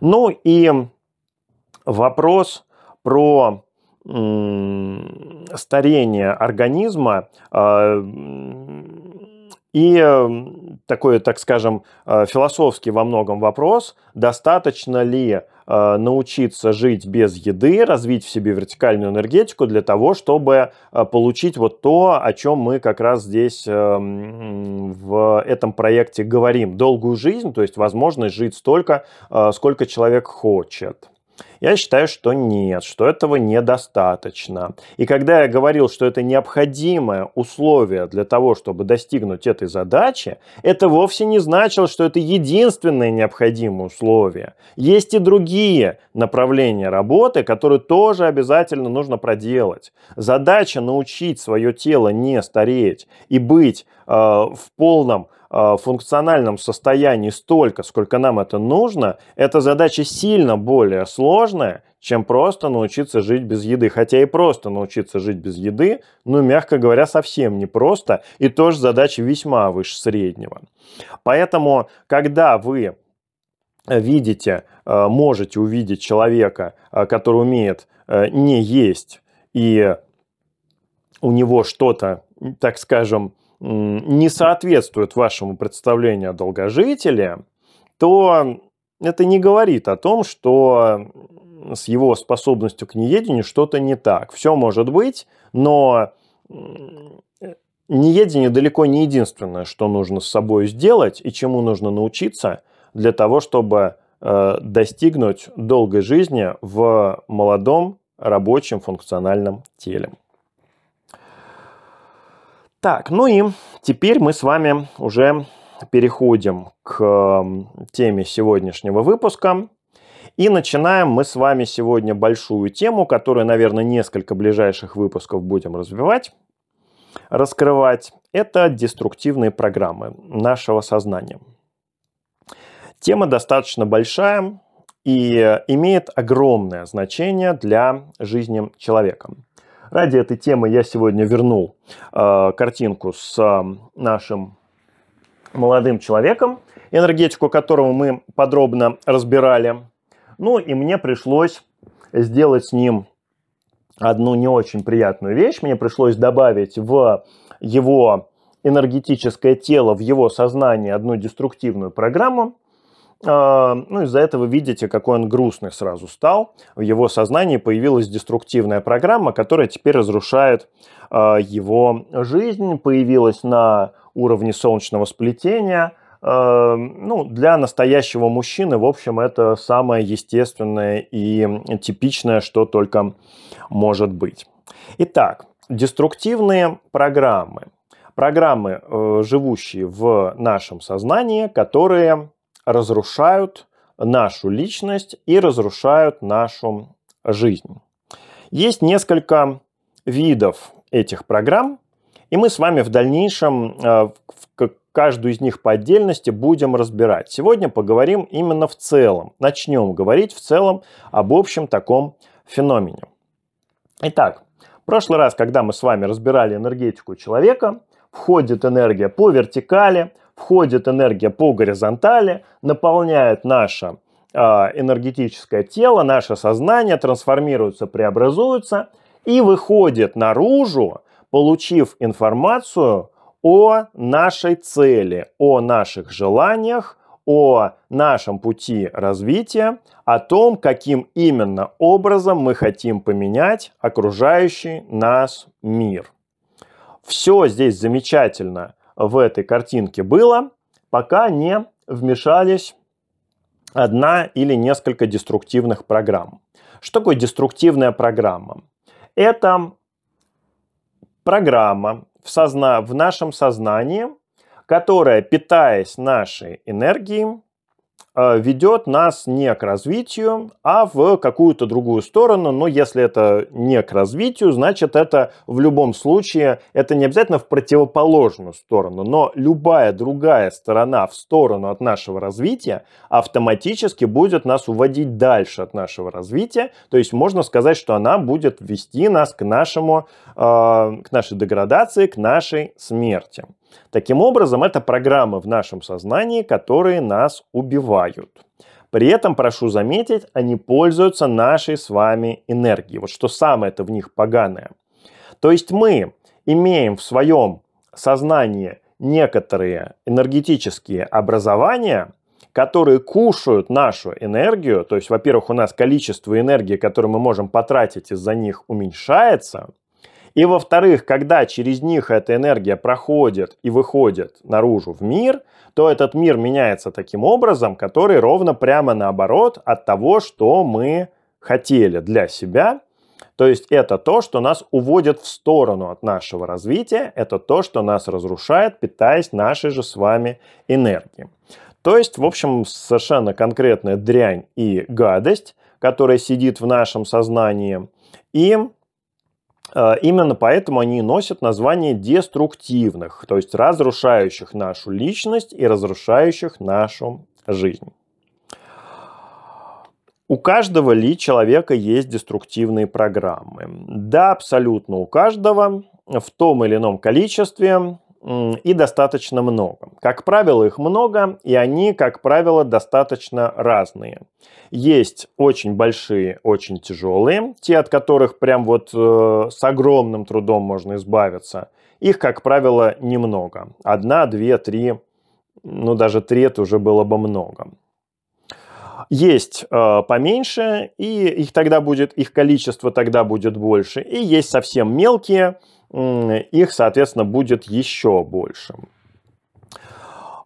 Ну и вопрос про старение организма а, и такой, так скажем, а, философский во многом вопрос, достаточно ли а, научиться жить без еды, развить в себе вертикальную энергетику для того, чтобы получить вот то, о чем мы как раз здесь в этом проекте говорим. Долгую жизнь, то есть возможность жить столько, сколько человек хочет. Я считаю, что нет, что этого недостаточно. И когда я говорил, что это необходимое условие для того, чтобы достигнуть этой задачи, это вовсе не значило, что это единственное необходимое условие. Есть и другие направления работы, которые тоже обязательно нужно проделать. Задача научить свое тело не стареть и быть э, в полном функциональном состоянии столько, сколько нам это нужно, эта задача сильно более сложная, чем просто научиться жить без еды. Хотя и просто научиться жить без еды, ну, мягко говоря, совсем непросто, и тоже задача весьма выше среднего. Поэтому, когда вы видите, э, можете увидеть человека, э, который умеет не есть, и у него что-то, так скажем, не соответствует вашему представлению о долгожителе, то это не говорит о том, что с его способностью к неедению что-то не так. Все может быть, но неедение далеко не единственное, что нужно с собой сделать и чему нужно научиться для того, чтобы э, достигнуть долгой жизни в молодом рабочем функциональном теле. Так, ну и теперь мы с вами уже переходим к теме сегодняшнего выпуска. И начинаем мы с вами сегодня большую тему, которую, наверное, несколько ближайших выпусков будем развивать, раскрывать. Это деструктивные программы нашего сознания. Тема достаточно большая и имеет огромное значение для жизни человека. Ради этой темы я сегодня вернул э, картинку с э, нашим молодым человеком, энергетику которого мы подробно разбирали. Ну и мне пришлось сделать с ним одну не очень приятную вещь. Мне пришлось добавить в его энергетическое тело, в его сознание одну деструктивную программу, ну, из-за этого видите, какой он грустный сразу стал. В его сознании появилась деструктивная программа, которая теперь разрушает а, его жизнь, появилась на уровне солнечного сплетения. А, ну, для настоящего мужчины, в общем, это самое естественное и типичное, что только может быть. Итак, деструктивные программы. Программы, э, живущие в нашем сознании, которые разрушают нашу личность и разрушают нашу жизнь. Есть несколько видов этих программ, и мы с вами в дальнейшем э, каждую из них по отдельности будем разбирать. Сегодня поговорим именно в целом. Начнем говорить в целом об общем таком феномене. Итак, в прошлый раз, когда мы с вами разбирали энергетику человека, входит энергия по вертикали, входит энергия по горизонтали, наполняет наше э, энергетическое тело, наше сознание, трансформируется, преобразуется и выходит наружу получив информацию о нашей цели, о наших желаниях, о нашем пути развития, о том, каким именно образом мы хотим поменять окружающий нас мир. Все здесь замечательно в этой картинке было, пока не вмешались одна или несколько деструктивных программ. Что такое деструктивная программа? Это программа в, созна... в нашем сознании, которая, питаясь нашей энергией, ведет нас не к развитию, а в какую-то другую сторону. Но если это не к развитию, значит это в любом случае, это не обязательно в противоположную сторону, но любая другая сторона в сторону от нашего развития автоматически будет нас уводить дальше от нашего развития. То есть можно сказать, что она будет вести нас к, нашему, э, к нашей деградации, к нашей смерти. Таким образом, это программы в нашем сознании, которые нас убивают. При этом, прошу заметить, они пользуются нашей с вами энергией. Вот что самое это в них поганое. То есть мы имеем в своем сознании некоторые энергетические образования, которые кушают нашу энергию. То есть, во-первых, у нас количество энергии, которое мы можем потратить из-за них, уменьшается – и во-вторых, когда через них эта энергия проходит и выходит наружу в мир, то этот мир меняется таким образом, который ровно прямо наоборот от того, что мы хотели для себя. То есть это то, что нас уводит в сторону от нашего развития, это то, что нас разрушает, питаясь нашей же с вами энергией. То есть, в общем, совершенно конкретная дрянь и гадость, которая сидит в нашем сознании. И именно поэтому они носят название деструктивных, то есть разрушающих нашу личность и разрушающих нашу жизнь. У каждого ли человека есть деструктивные программы? Да, абсолютно у каждого, в том или ином количестве и достаточно много. Как правило, их много, и они, как правило, достаточно разные. Есть очень большие, очень тяжелые, те, от которых прям вот э, с огромным трудом можно избавиться. Их, как правило, немного. Одна, две, три, ну даже три это уже было бы много. Есть э, поменьше, и их тогда будет, их количество тогда будет больше. И есть совсем мелкие, их, соответственно, будет еще больше.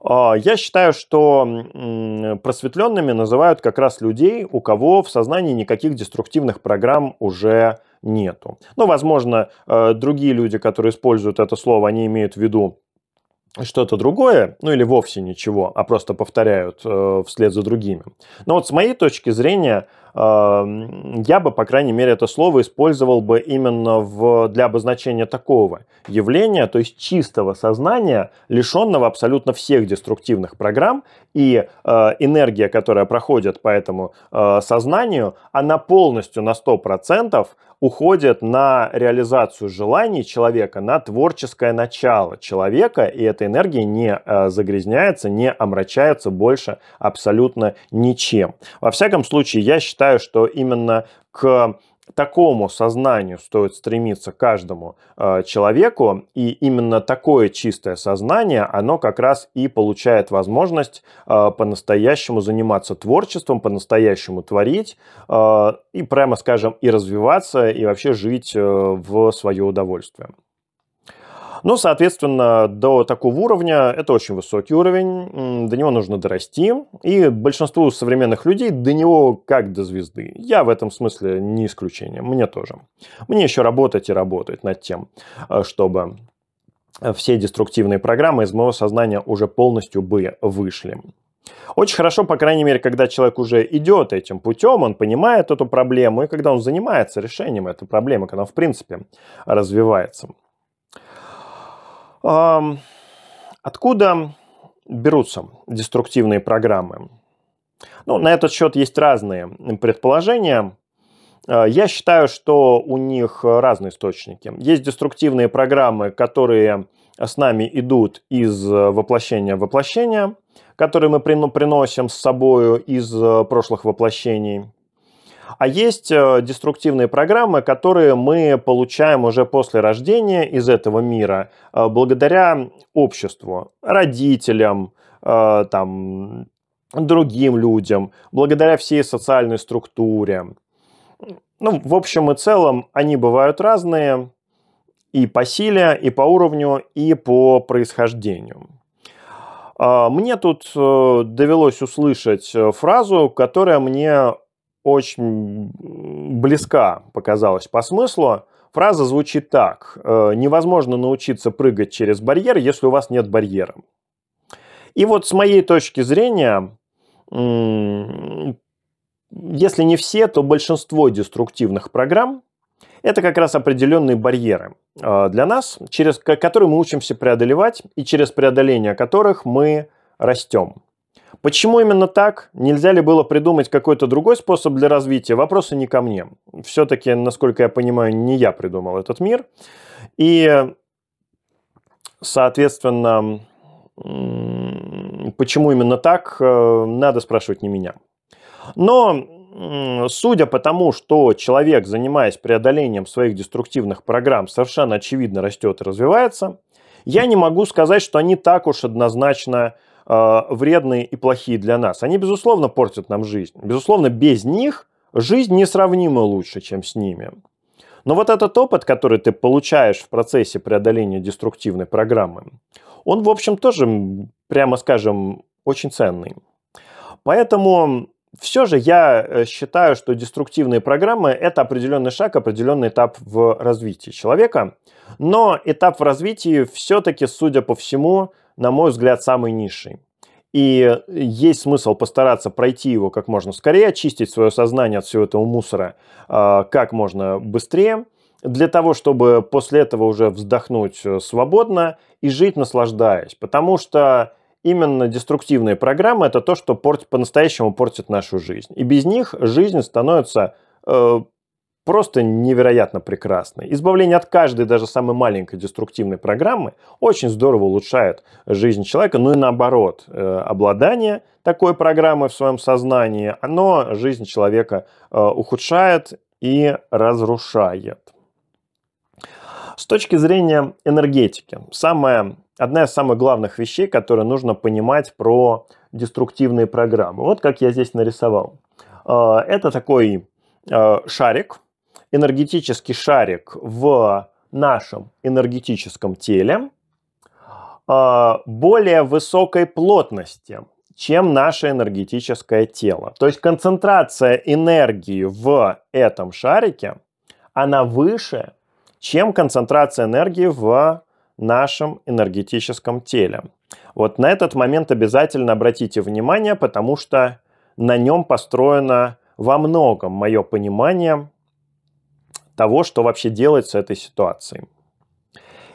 А, я считаю, что просветленными называют как раз людей, у кого в сознании никаких деструктивных программ уже нету. Ну, возможно, э, другие люди, которые используют это слово, они имеют в виду что-то другое, ну или вовсе ничего, а просто повторяют э, вслед за другими. Но вот с моей точки зрения, я бы, по крайней мере, это слово использовал бы именно в, для обозначения такого явления, то есть чистого сознания, лишенного абсолютно всех деструктивных программ, и э, энергия, которая проходит по этому э, сознанию, она полностью на 100% уходит на реализацию желаний человека, на творческое начало человека, и эта энергия не э, загрязняется, не омрачается больше абсолютно ничем. Во всяком случае, я считаю, что именно к такому сознанию стоит стремиться каждому э, человеку, и именно такое чистое сознание, оно как раз и получает возможность э, по-настоящему заниматься творчеством, по-настоящему творить, э, и прямо скажем, и развиваться, и вообще жить э, в свое удовольствие. Ну, соответственно, до такого уровня, это очень высокий уровень, до него нужно дорасти, и большинству современных людей до него как до звезды. Я в этом смысле не исключение, мне тоже. Мне еще работать и работать над тем, э, чтобы все деструктивные программы из моего сознания уже полностью бы вышли. Очень хорошо, по крайней мере, когда человек уже идет этим путем, он понимает эту проблему, и когда он занимается решением этой проблемы, когда он, в принципе, развивается. Откуда берутся деструктивные программы? Ну, на этот счет есть разные предположения. А, я считаю, что у них разные источники. Есть деструктивные программы, которые с нами идут из воплощения в воплощение, которые мы приносим с собой из прошлых воплощений. А есть э, деструктивные программы, которые мы получаем уже после рождения из этого мира, э, благодаря обществу, родителям, э, там, другим людям, благодаря всей социальной структуре. Ну, в общем и целом, они бывают разные и по силе, и по уровню, и по происхождению. Мне тут довелось услышать фразу, которая мне очень близка показалась по смыслу. Фраза звучит так. «Э, Невозможно научиться прыгать через барьер, если у вас нет барьера. И вот с моей точки зрения, если не все, то большинство деструктивных программ это как раз определенные барьеры э, для нас, через которые мы учимся преодолевать и через преодоление которых мы растем. Почему именно так? Нельзя ли было придумать какой-то другой способ для развития? Вопросы не ко мне. Все-таки, насколько я понимаю, не я придумал этот мир. И, соответственно, почему именно так, э, надо спрашивать не меня. Но судя по тому, что человек, занимаясь преодолением своих деструктивных программ, совершенно очевидно растет и развивается, я не могу сказать, что они так уж однозначно э, вредные и плохие для нас. Они, безусловно, портят нам жизнь. Безусловно, без них жизнь несравнимо лучше, чем с ними. Но вот этот опыт, который ты получаешь в процессе преодоления деструктивной программы, он, в общем, тоже, прямо скажем, очень ценный. Поэтому все же я э, считаю, что деструктивные программы – это определенный шаг, определенный этап в развитии человека. Но этап в развитии все-таки, судя по всему, на мой взгляд, самый низший. И есть смысл постараться пройти его как можно скорее, очистить свое сознание от всего этого мусора э, как можно быстрее, для того, чтобы после этого уже вздохнуть э, свободно и жить наслаждаясь. Потому что именно деструктивные программы это то, что портит, по-настоящему портит нашу жизнь. И без них жизнь становится э, просто невероятно прекрасной. Избавление от каждой, даже самой маленькой деструктивной программы очень здорово улучшает жизнь человека. Ну и наоборот, э, обладание такой программой в своем сознании, оно жизнь человека э, ухудшает и разрушает. С точки зрения энергетики, самая, одна из самых главных вещей, которые нужно понимать про деструктивные программы. Вот как я здесь нарисовал. Э, это такой шарик, энергетический шарик в нашем энергетическом теле а, более высокой плотности, чем наше энергетическое тело. То есть концентрация энергии в этом шарике, она выше, чем концентрация энергии в нашем энергетическом теле. Вот на этот момент обязательно обратите внимание, потому что на нем построено во многом мое понимание того, что вообще делать с этой ситуацией.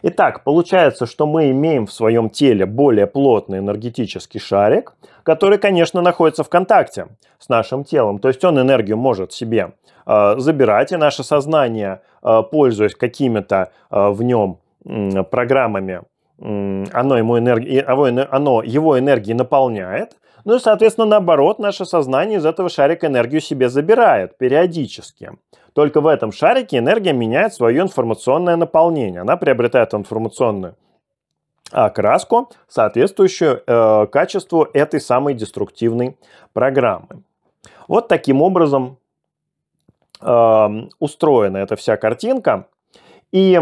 Итак, получается, что мы имеем в своем теле более плотный энергетический шарик, который, конечно, находится в контакте с нашим телом. То есть он энергию может себе э, забирать, и наше сознание, э, пользуясь какими-то э, в нем э, программами, оно, ему энерги... оно его энергией наполняет. Ну и, соответственно, наоборот, наше сознание из этого шарика энергию себе забирает периодически. Только в этом шарике энергия меняет свое информационное наполнение. Она приобретает информационную окраску, соответствующую э, качеству этой самой деструктивной программы. Вот таким образом э, устроена эта вся картинка. И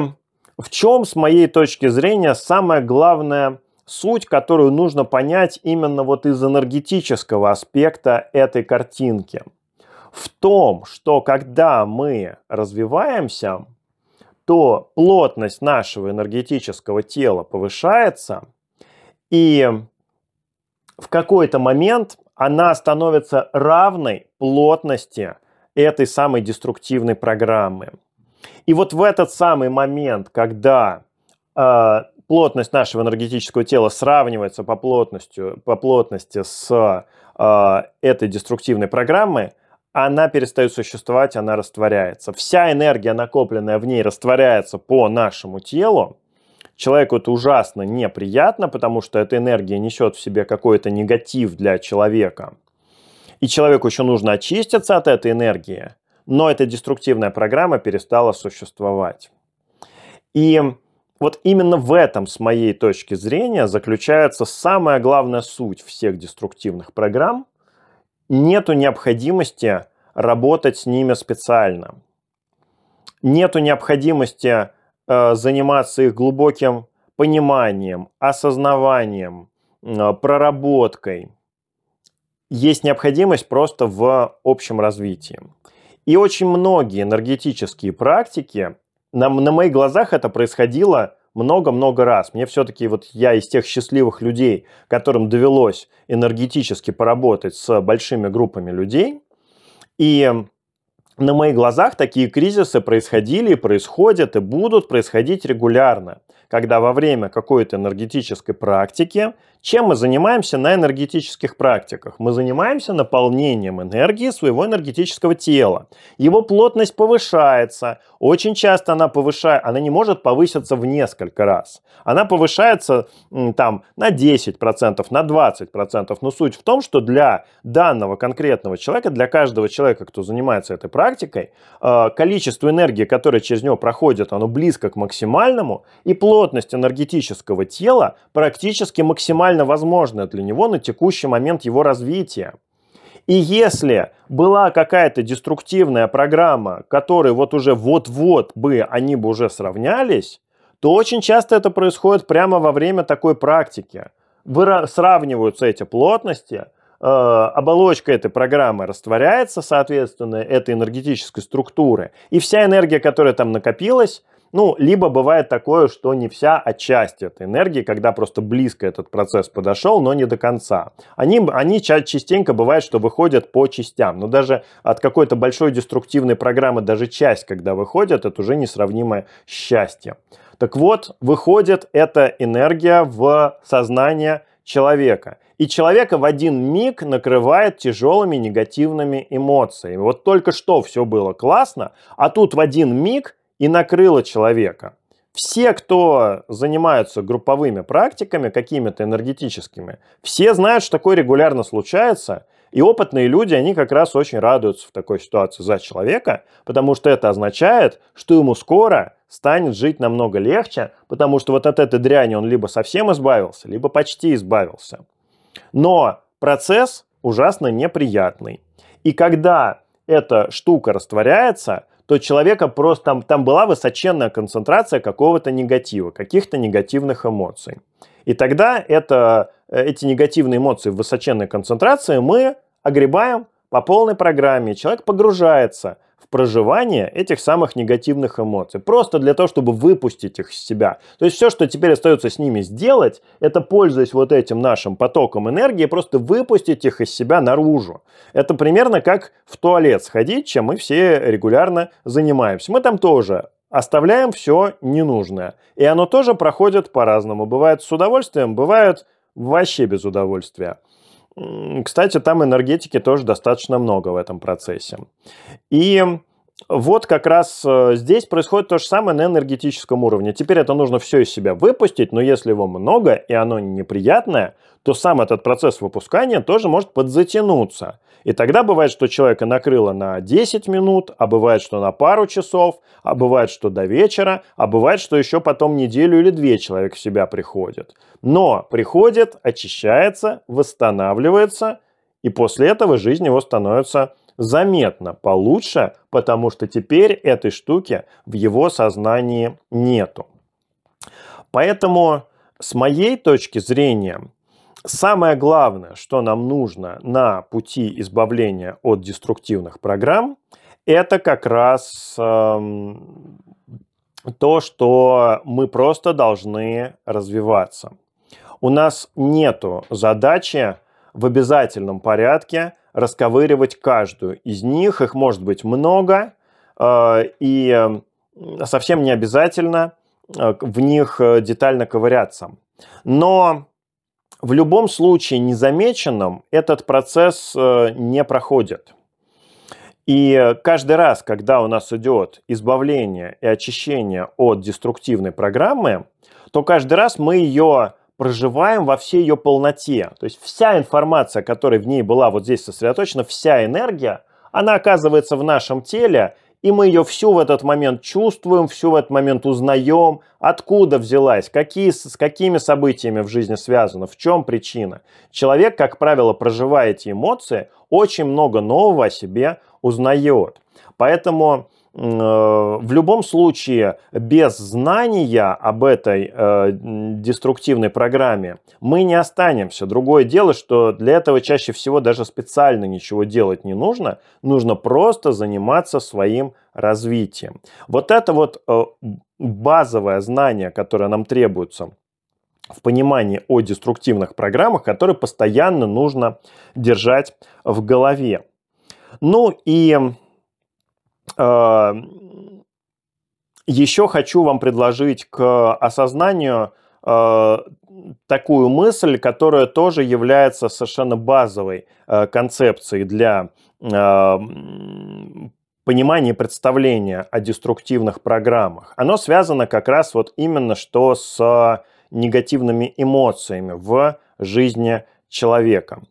в чем, с моей точки зрения, самая главная суть, которую нужно понять именно вот из энергетического аспекта этой картинки – в том, что когда мы развиваемся, то плотность нашего энергетического тела повышается, и в какой-то момент она становится равной плотности этой самой деструктивной программы. И вот в этот самый момент, когда э, плотность нашего энергетического тела сравнивается по, плотности, по плотности с э, этой деструктивной программой, она перестает существовать, она растворяется. Вся энергия, накопленная в ней, растворяется по нашему телу. Человеку это ужасно неприятно, потому что эта энергия несет в себе какой-то негатив для человека. И человеку еще нужно очиститься от этой энергии, но эта деструктивная программа перестала существовать. И вот именно в этом, с моей точки зрения, заключается самая главная суть всех деструктивных программ – нету необходимости работать с ними специально. Нету необходимости э, заниматься их глубоким пониманием, осознаванием, э, проработкой. Есть необходимость просто в общем развитии. И очень многие энергетические практики, на, на моих глазах это происходило много-много раз. Мне все-таки, вот я из тех счастливых людей, которым довелось энергетически поработать с большими группами людей, и на моих глазах такие кризисы происходили, происходят и будут происходить регулярно, когда во время какой-то энергетической практики чем мы занимаемся на энергетических практиках? Мы занимаемся наполнением энергии своего энергетического тела. Его плотность повышается. Очень часто она повышает, она не может повыситься в несколько раз. Она повышается там на 10%, на 20%. Но суть в том, что для данного конкретного человека, для каждого человека, кто занимается этой практикой, э, количество энергии, которое через него проходит, оно близко к максимальному, и плотность энергетического тела практически максимально максимально возможное для него на текущий момент его развития. И если была какая-то деструктивная программа, которой вот уже вот-вот бы они бы уже сравнялись, то очень часто это происходит прямо во время такой практики. Выра- сравниваются эти плотности, э, оболочка этой программы растворяется, соответственно, этой энергетической структуры, и вся энергия, которая там накопилась, ну, либо бывает такое, что не вся, а часть этой энергии, когда просто близко этот процесс подошел, но не до конца. Они, они частенько бывает, что выходят по частям. Но даже от какой-то большой деструктивной программы, даже часть, когда выходит, это уже несравнимое счастье. Так вот, выходит эта энергия в сознание человека. И человека в один миг накрывает тяжелыми негативными эмоциями. Вот только что все было классно, а тут в один миг и накрыло человека. Все, кто занимаются групповыми практиками, какими-то энергетическими, все знают, что такое регулярно случается, и опытные люди, они как раз очень радуются в такой ситуации за человека, потому что это означает, что ему скоро станет жить намного легче, потому что вот от этой дряни он либо совсем избавился, либо почти избавился. Но процесс ужасно неприятный. И когда эта штука растворяется, то человека просто там, там была высоченная концентрация какого-то негатива, каких-то негативных эмоций. И тогда это, э, эти негативные эмоции в высоченной концентрации мы огребаем по полной программе. Человек погружается проживание этих самых негативных эмоций. Просто для того, чтобы выпустить их из себя. То есть все, что теперь остается с ними сделать, это пользуясь вот этим нашим потоком энергии, просто выпустить их из себя наружу. Это примерно как в туалет сходить, чем мы все регулярно занимаемся. Мы там тоже оставляем все ненужное. И оно тоже проходит по-разному. Бывает с удовольствием, бывает вообще без удовольствия. Кстати, там энергетики тоже достаточно много в этом процессе. И вот как раз э, здесь происходит то же самое на энергетическом уровне. Теперь это нужно все из себя выпустить, но если его много и оно неприятное, то сам этот процесс выпускания тоже может подзатянуться. И тогда бывает, что человека накрыло на 10 минут, а бывает, что на пару часов, а бывает, что до вечера, а бывает, что еще потом неделю или две человек в себя приходит. Но приходит, очищается, восстанавливается, и после этого жизнь его становится заметно получше, потому что теперь этой штуки в его сознании нету. Поэтому с моей точки зрения Самое главное, что нам нужно на пути избавления от деструктивных программ, это как раз э, то, что мы просто должны развиваться. У нас нет задачи в обязательном порядке расковыривать каждую из них. Их может быть много, э, и совсем не обязательно э, в них детально ковыряться. Но в любом случае незамеченным этот процесс не проходит. И каждый раз, когда у нас идет избавление и очищение от деструктивной программы, то каждый раз мы ее проживаем во всей ее полноте. То есть вся информация, которая в ней была вот здесь сосредоточена, вся энергия, она оказывается в нашем теле, и мы ее всю в этот момент чувствуем, всю в этот момент узнаем, откуда взялась, какие, с какими событиями в жизни связано, в чем причина. Человек, как правило, проживая эти эмоции, очень много нового о себе узнает. Поэтому в любом случае без знания об этой э, деструктивной программе мы не останемся. Другое дело, что для этого чаще всего даже специально ничего делать не нужно. Нужно просто заниматься своим развитием. Вот это вот э, базовое знание, которое нам требуется в понимании о деструктивных программах, которые постоянно нужно держать в голове. Ну и э, еще хочу вам предложить к осознанию э, такую мысль, которая тоже является совершенно базовой э, концепцией для э, понимания и представления о деструктивных программах. Оно связано как раз вот именно что с негативными эмоциями в жизни человека.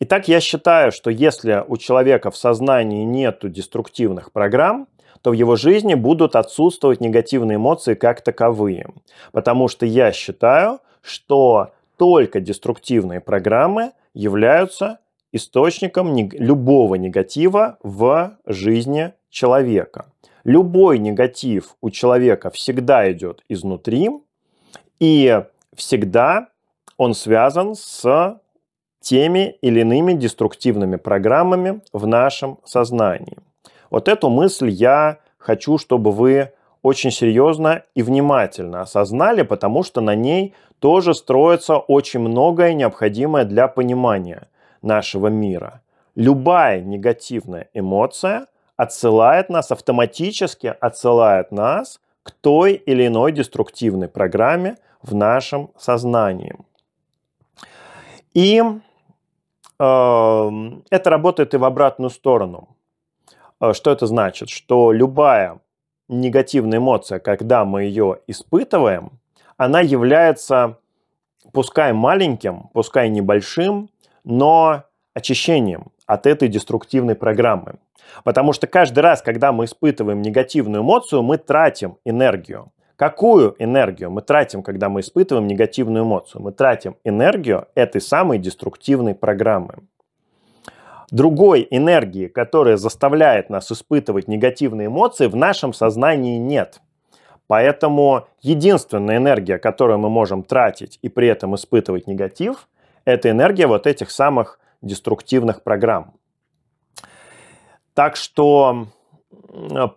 Итак, я считаю, что если у человека в сознании нет деструктивных программ, то в его жизни будут отсутствовать негативные эмоции как таковые. Потому что я считаю, что только деструктивные программы являются источником любого негатива в жизни человека. Любой негатив у человека всегда идет изнутри, и всегда он связан с теми или иными деструктивными программами в нашем сознании. Вот эту мысль я хочу, чтобы вы очень серьезно и внимательно осознали, потому что на ней тоже строится очень многое необходимое для понимания нашего мира. Любая негативная эмоция отсылает нас, автоматически отсылает нас к той или иной деструктивной программе в нашем сознании. И это работает и в обратную сторону. Э, что это значит? Что любая негативная эмоция, когда мы ее испытываем, она является, пускай маленьким, пускай небольшим, но очищением от этой деструктивной программы. Потому что каждый раз, когда мы испытываем негативную эмоцию, мы тратим энергию. Какую энергию мы тратим, когда мы испытываем негативную эмоцию? Мы тратим энергию этой самой деструктивной программы. Другой энергии, которая заставляет нас испытывать негативные эмоции, в нашем сознании нет. Поэтому единственная энергия, которую мы можем тратить и при этом испытывать негатив, это энергия вот этих самых деструктивных программ. Так что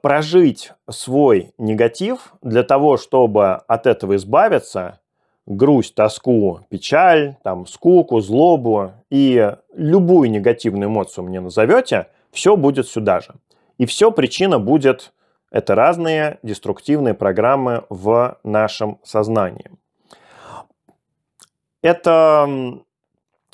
прожить свой негатив для того, чтобы от этого избавиться, грусть, тоску, печаль, там, скуку, злобу и любую негативную эмоцию мне назовете, все будет сюда же. И все причина будет это разные деструктивные программы в нашем сознании. Это,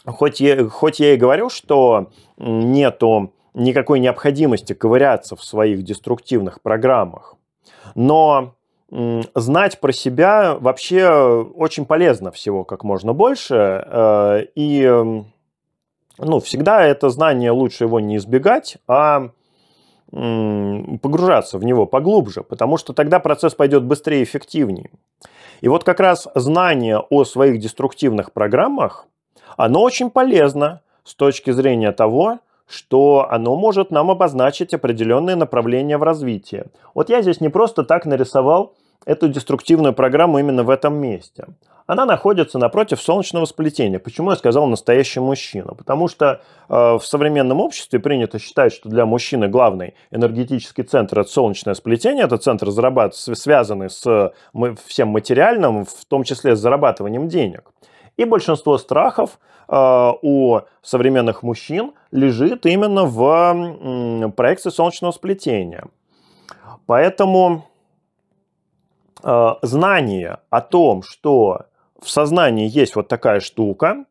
хоть я, хоть я и говорю, что нету никакой необходимости ковыряться в своих деструктивных программах. Но знать про себя вообще очень полезно всего как можно больше. Э, и ну, всегда это знание лучше его не избегать, а погружаться в него поглубже, потому что тогда процесс пойдет быстрее и эффективнее. И вот как раз знание о своих деструктивных программах, оно очень полезно с точки зрения того, что оно может нам обозначить определенные направления в развитии. Вот я здесь не просто так нарисовал эту деструктивную программу именно в этом месте. Она находится напротив солнечного сплетения. Почему я сказал настоящий мужчина? Потому что э, в современном обществе принято считать, что для мужчины главный энергетический центр это солнечное сплетение, это центр, связанный с всем материальным, в том числе с зарабатыванием денег. И большинство страхов э, у современных мужчин лежит именно в проекции солнечного сплетения. Поэтому э, знание о том, что в сознании есть вот такая штука,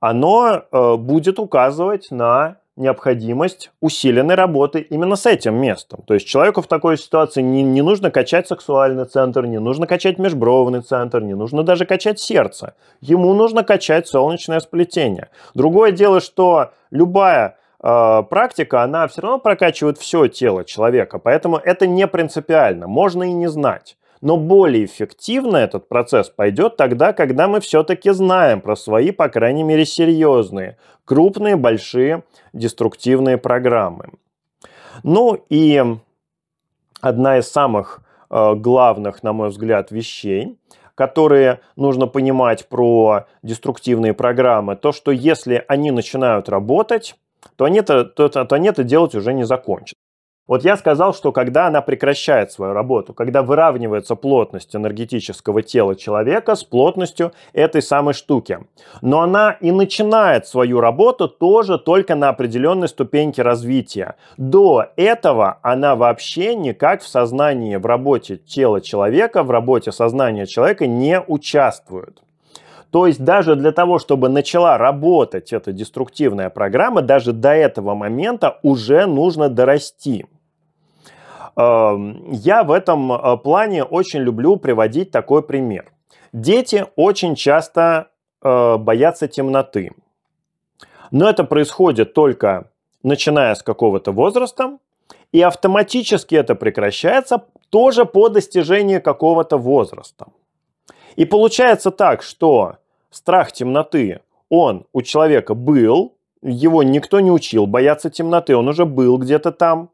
оно э, будет указывать на необходимость усиленной работы именно с этим местом. То есть человеку в такой ситуации не, не нужно качать сексуальный центр, не нужно качать межбровный центр, не нужно даже качать сердце. Ему нужно качать солнечное сплетение. Другое дело, что любая э, практика, она все равно прокачивает все тело человека, поэтому это не принципиально, можно и не знать. Но более эффективно этот процесс пойдет тогда, когда мы все-таки знаем про свои, по крайней мере, серьезные, крупные, большие деструктивные программы. Ну и одна из самых э, главных, на мой взгляд, вещей, которые нужно понимать про деструктивные программы, то, что если они начинают работать, то они это, то, то они это делать уже не закончат. Вот я сказал, что когда она прекращает свою работу, когда выравнивается плотность энергетического тела человека с плотностью этой самой штуки. Но она и начинает свою работу тоже только на определенной ступеньке развития. До этого она вообще никак в сознании, в работе тела человека, в работе сознания человека не участвует. То есть даже для того, чтобы начала работать эта деструктивная программа, даже до этого момента уже нужно дорасти. Эм, я в этом э, плане очень люблю приводить такой пример. Дети очень часто э, боятся темноты. Но это происходит только начиная с какого-то возраста, и автоматически это прекращается тоже по достижении какого-то возраста. И получается так, что страх темноты, он у человека был, его никто не учил бояться темноты, он уже был где-то там.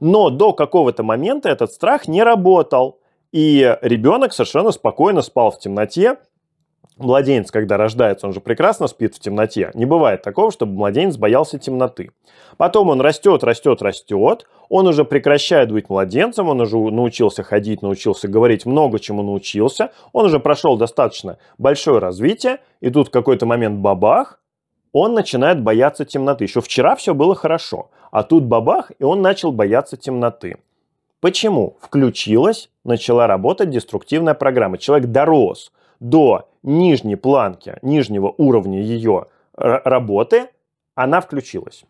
Но до какого-то момента этот страх не работал. И ребенок совершенно спокойно спал в темноте. Младенец, когда рождается, он же прекрасно спит в темноте. Не бывает такого, чтобы младенец боялся темноты. Потом он растет, растет, растет. Он уже прекращает быть младенцем, он уже научился ходить, научился говорить, много чему научился. Он уже прошел достаточно большое развитие. И тут в какой-то момент бабах, он начинает бояться темноты. Еще вчера все было хорошо. А тут бабах, и он начал бояться темноты. Почему? Включилась, начала работать деструктивная программа. Человек дорос до нижней планки, нижнего уровня ее работы, она включилась.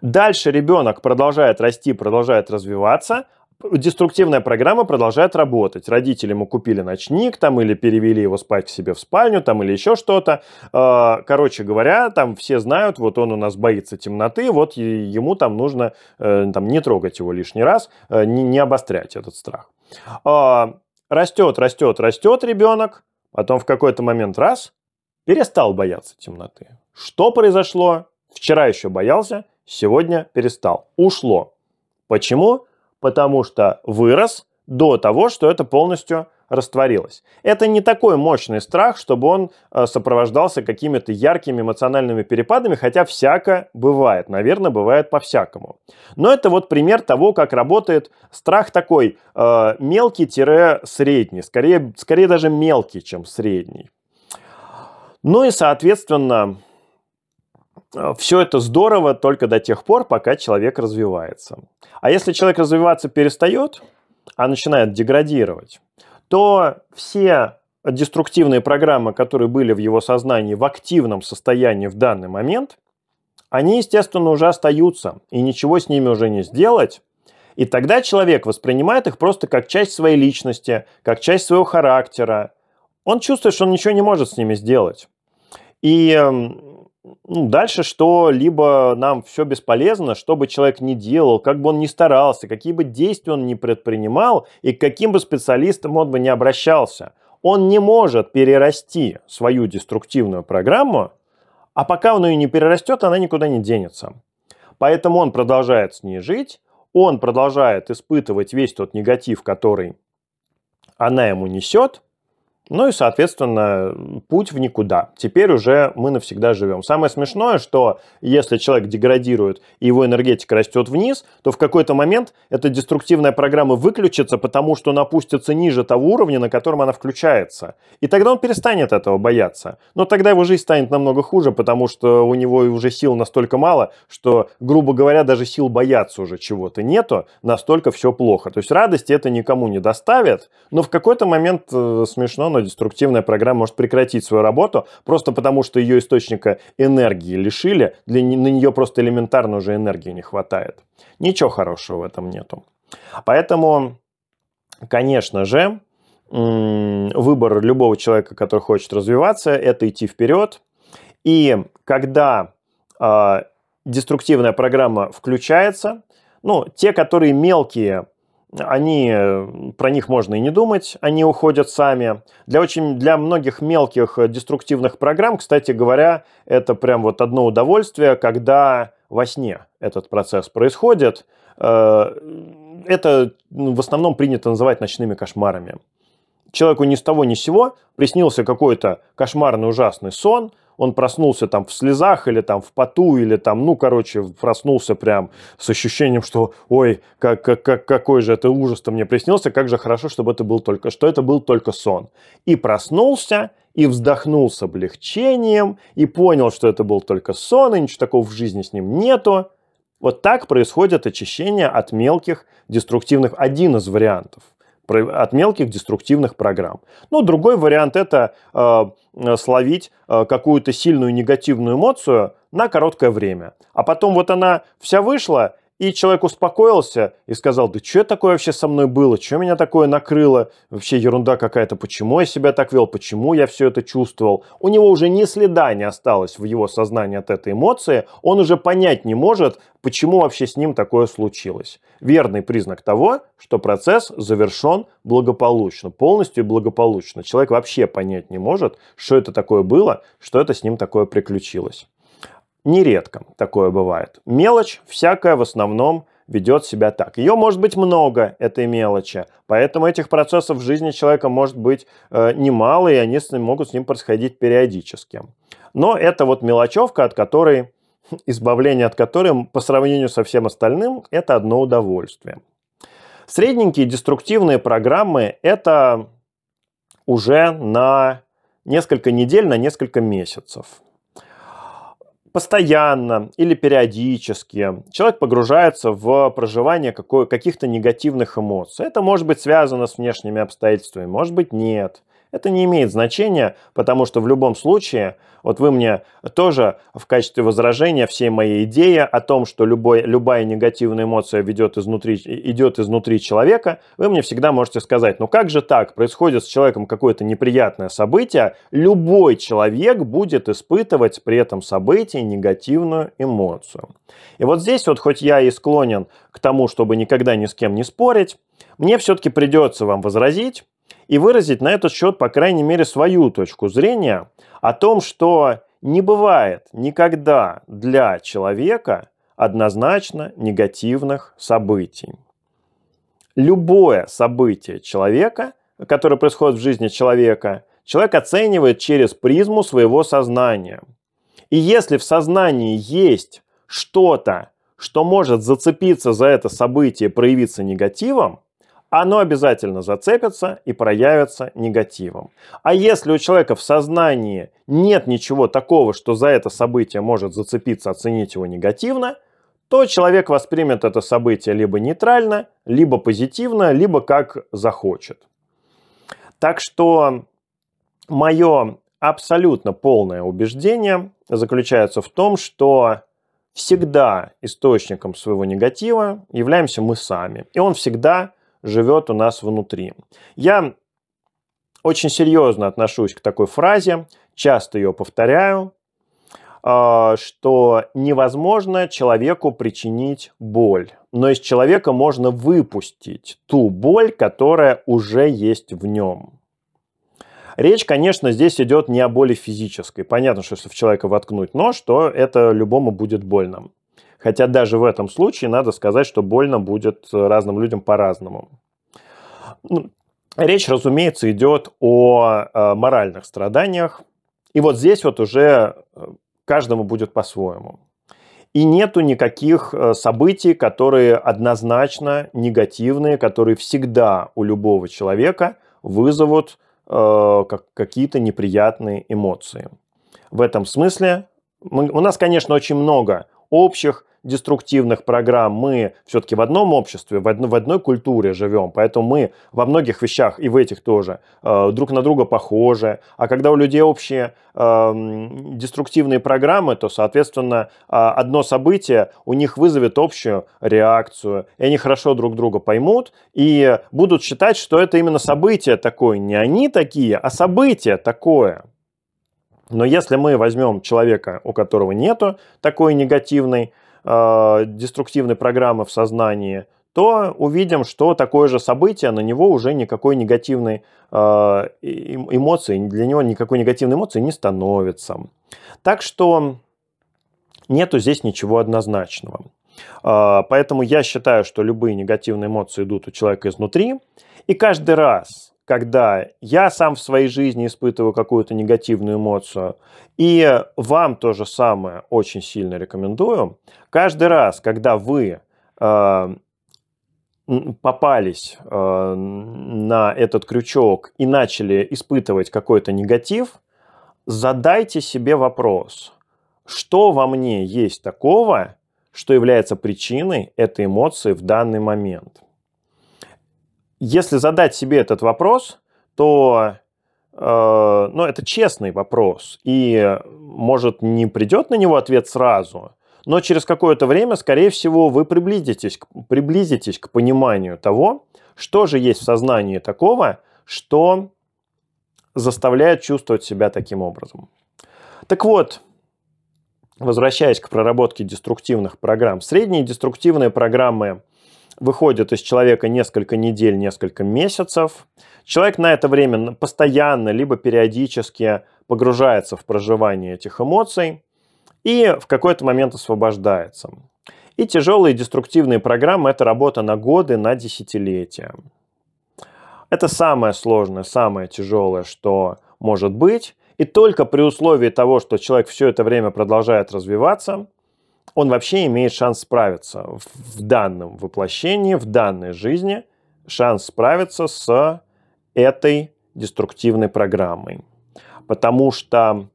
Дальше ребенок продолжает расти, продолжает развиваться, деструктивная программа продолжает работать. Родители ему купили ночник там или перевели его спать к себе в спальню там или еще что-то. А, короче говоря, там все знают, вот он у нас боится темноты, вот ему там нужно э, там, не трогать его лишний раз, э, не, не обострять этот страх. А, растет, растет, растет ребенок, потом в какой-то момент раз перестал бояться темноты. Что произошло? Вчера еще боялся, сегодня перестал. Ушло. Почему? Потому что вырос до того, что это полностью растворилось. Это не такой мощный страх, чтобы он э, сопровождался какими-то яркими эмоциональными перепадами, хотя всяко бывает. Наверное, бывает по-всякому. Но это вот пример того, как работает страх такой э, мелкий-средний, скорее, скорее даже мелкий, чем средний. Ну и, соответственно, все это здорово только до тех пор, пока человек развивается. А если человек развиваться перестает, а начинает деградировать, то все деструктивные программы, которые были в его сознании в активном состоянии в данный момент, они, естественно, уже остаются, и ничего с ними уже не сделать. И тогда человек воспринимает их просто как часть своей личности, как часть своего характера. Он чувствует, что он ничего не может с ними сделать. И эм, дальше что либо нам все бесполезно, что бы человек ни делал, как бы он ни старался, какие бы действия он ни предпринимал и к каким бы специалистам он бы не обращался, он не может перерасти свою деструктивную программу, а пока он ее не перерастет, она никуда не денется. Поэтому он продолжает с ней жить, он продолжает испытывать весь тот негатив, который она ему несет, Ну и, соответственно, путь в никуда. Теперь уже мы навсегда живем. Самое смешное, что если человек деградирует и его энергетика растет вниз, то в какой-то момент эта деструктивная программа выключится, потому что она опустится ниже того уровня, на котором она включается. И тогда он перестанет этого бояться. Но тогда его жизнь станет намного хуже, потому что у него уже сил настолько мало, что, грубо говоря, даже сил бояться уже чего-то нету, настолько все плохо. То есть радости это никому не доставит, но в какой-то момент э, смешно, но деструктивная программа может прекратить свою работу просто потому, что ее источника энергии лишили, для, на нее просто элементарно уже энергии не хватает. Ничего хорошего в этом нету. Поэтому, конечно же, выбор любого человека, который хочет развиваться, это идти вперед. И когда э, деструктивная программа включается, ну, те, которые мелкие, они, э, про них можно и не думать, они уходят сами. Для, очень, для многих мелких э, деструктивных программ, кстати говоря, это прям вот одно удовольствие, когда во сне этот процесс происходит. Э, это ну, в основном принято называть ночными кошмарами. Человеку ни с того ни с сего приснился какой-то кошмарный ужасный сон – он проснулся там в слезах или там в поту, или там, ну, короче, проснулся прям с ощущением, что, ой, как, как, как, какой же это ужас-то мне приснился, как же хорошо, чтобы это был только, что это был только сон. И проснулся, и вздохнул с облегчением, и понял, что это был только сон, и ничего такого в жизни с ним нету. Вот так происходит очищение от мелких деструктивных, один из вариантов – от мелких деструктивных программ. Ну, другой вариант это э, словить э, какую-то сильную негативную эмоцию на короткое время. А потом вот она вся вышла, и человек успокоился и сказал, да что такое вообще со мной было, что меня такое накрыло, вообще ерунда какая-то, почему я себя так вел, почему я все это чувствовал. У него уже ни следа не осталось в его сознании от этой эмоции, он уже понять не может, почему вообще с ним такое случилось. Верный признак того, что процесс завершен благополучно, полностью благополучно. Человек вообще понять не может, что это такое было, что это с ним такое приключилось. Нередко такое бывает. Мелочь всякая в основном ведет себя так. Ее может быть много, этой мелочи, поэтому этих процессов в жизни человека может быть э, немало, и они с ним, могут с ним происходить периодически. Но это вот мелочевка, от которой, избавление от которой по сравнению со всем остальным, это одно удовольствие. Средненькие деструктивные программы – это уже на несколько недель, на несколько месяцев постоянно или периодически человек погружается в проживание каких-то негативных эмоций. Это может быть связано с внешними обстоятельствами, может быть нет. Это не имеет значения, потому что в любом случае, вот вы мне тоже в качестве возражения всей моей идеи о том, что любой, любая негативная эмоция ведет изнутри, идет изнутри человека, вы мне всегда можете сказать, ну как же так, происходит с человеком какое-то неприятное событие, любой человек будет испытывать при этом событии негативную эмоцию. И вот здесь вот, хоть я и склонен к тому, чтобы никогда ни с кем не спорить, мне все-таки придется вам возразить, и выразить на этот счет, по крайней мере, свою точку зрения о том, что не бывает никогда для человека однозначно негативных событий. Любое событие человека, которое происходит в жизни человека, человек оценивает через призму своего сознания. И если в сознании есть что-то, что может зацепиться за это событие, проявиться негативом, оно обязательно зацепится и проявится негативом. А если у человека в сознании нет ничего такого, что за это событие может зацепиться, оценить его негативно, то человек воспримет это событие либо нейтрально, либо позитивно, либо как захочет. Так что мое абсолютно полное убеждение заключается в том, что всегда источником своего негатива являемся мы сами. И он всегда живет у нас внутри. Я очень серьезно отношусь к такой фразе, часто ее повторяю, а, что невозможно человеку причинить боль, но из человека можно выпустить ту боль, которая уже есть в нем. Речь, конечно, здесь идет не о боли физической. Понятно, что если в человека воткнуть нож, то это любому будет больно. Хотя даже в этом случае надо сказать, что больно будет разным людям по-разному. Ну, Речь, разумеется, идет о э, моральных страданиях. И вот здесь вот уже э, каждому будет по-своему. И нету никаких э, событий, которые однозначно негативные, которые всегда у любого человека вызовут э, какие-то неприятные эмоции. В этом смысле мы, у нас, конечно, очень много общих деструктивных программ, мы все-таки в одном обществе, в, одно, в одной культуре живем, поэтому мы во многих вещах, и в этих тоже, э, друг на друга похожи. А когда у людей общие э, деструктивные программы, то, соответственно, э, одно событие у них вызовет общую реакцию, и они хорошо друг друга поймут и будут считать, что это именно событие такое, не они такие, а событие такое. Но если мы возьмем человека, у которого нету такой негативной э, деструктивной программы в сознании, то увидим, что такое же событие, на него уже никакой негативной э, эмоции, для него никакой негативной эмоции не становится. Так что нету здесь ничего однозначного. Э, поэтому я считаю, что любые негативные эмоции идут у человека изнутри. И каждый раз, когда я сам в своей жизни испытываю какую-то негативную эмоцию, и вам то же самое очень сильно рекомендую, каждый раз, когда вы э, попались э, на этот крючок и начали испытывать какой-то негатив, задайте себе вопрос, что во мне есть такого, что является причиной этой эмоции в данный момент – если задать себе этот вопрос, то э, ну, это честный вопрос. И, может, не придет на него ответ сразу, но через какое-то время, скорее всего, вы приблизитесь, приблизитесь к пониманию того, что же есть в сознании такого, что заставляет чувствовать себя таким образом. Так вот, возвращаясь к проработке деструктивных программ, средние деструктивные программы выходит из человека несколько недель, несколько месяцев. Человек на это время постоянно, либо периодически погружается в проживание этих эмоций и в какой-то момент освобождается. И тяжелые деструктивные программы – это работа на годы, на десятилетия. Это самое сложное, самое тяжелое, что может быть. И только при условии того, что человек все это время продолжает развиваться – он вообще имеет шанс справиться в данном воплощении, в данной жизни, шанс справиться с этой деструктивной программой. Потому что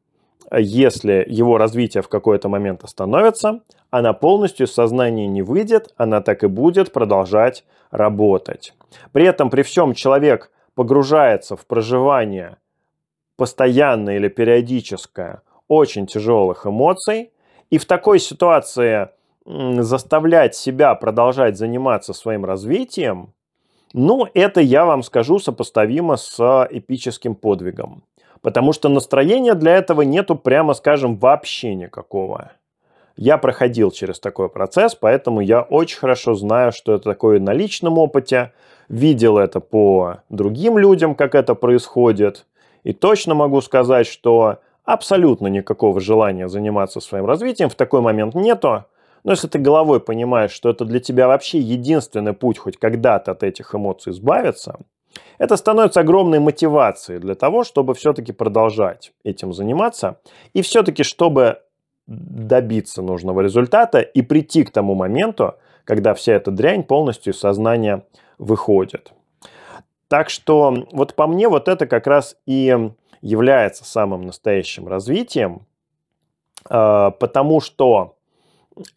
э, если его развитие в какой-то момент остановится, она полностью из сознания не выйдет, она так и будет продолжать работать. При этом при всем человек погружается в проживание постоянное или периодическое очень тяжелых эмоций, и в такой ситуации заставлять себя продолжать заниматься своим развитием, ну, это, я вам скажу, сопоставимо с эпическим подвигом. Потому что настроения для этого нету, прямо скажем, вообще никакого. Я проходил через такой процесс, поэтому я очень хорошо знаю, что это такое на личном опыте, видел это по другим людям, как это происходит, и точно могу сказать, что абсолютно никакого желания заниматься своим развитием в такой момент нету. Но если ты головой понимаешь, что это для тебя вообще единственный путь хоть когда-то от этих эмоций избавиться, это становится огромной мотивацией для того, чтобы все-таки продолжать этим заниматься. И все-таки, чтобы добиться нужного результата и прийти к тому моменту, когда вся эта дрянь полностью из сознания выходит. Так что вот по мне вот это как раз и является самым настоящим развитием, а, потому что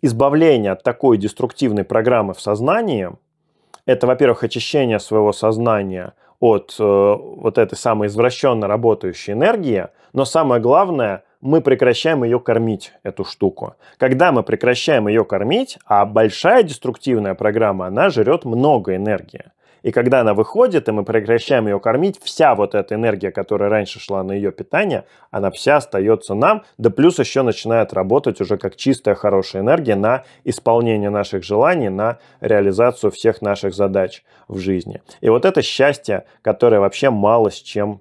избавление от такой деструктивной программы в сознании – это, во-первых, очищение своего сознания от э, вот этой самой извращенно работающей энергии, но самое главное – мы прекращаем ее кормить, эту штуку. Когда мы прекращаем ее кормить, а большая деструктивная программа, она жрет много энергии. И когда она выходит, и мы прекращаем ее кормить, вся вот эта энергия, которая раньше шла на ее питание, она вся остается нам, да плюс еще начинает работать уже как чистая хорошая энергия на исполнение наших желаний, на реализацию всех наших задач в жизни. И вот это счастье, которое вообще мало с чем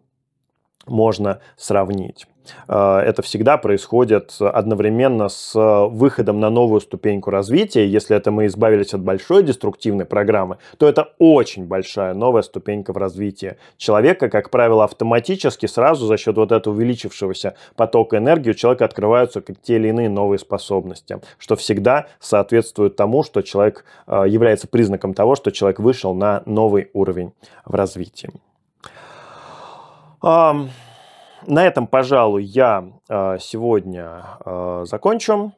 можно сравнить. Э, это всегда происходит одновременно с выходом на новую ступеньку развития. Если это мы избавились от большой деструктивной программы, то это очень большая новая ступенька в развитии человека. Как правило, автоматически сразу за счет вот этого увеличившегося потока энергии у человека открываются те или иные новые способности, что всегда соответствует тому, что человек э, является признаком того, что человек вышел на новый уровень в развитии. На этом, пожалуй, я э, сегодня э, закончу.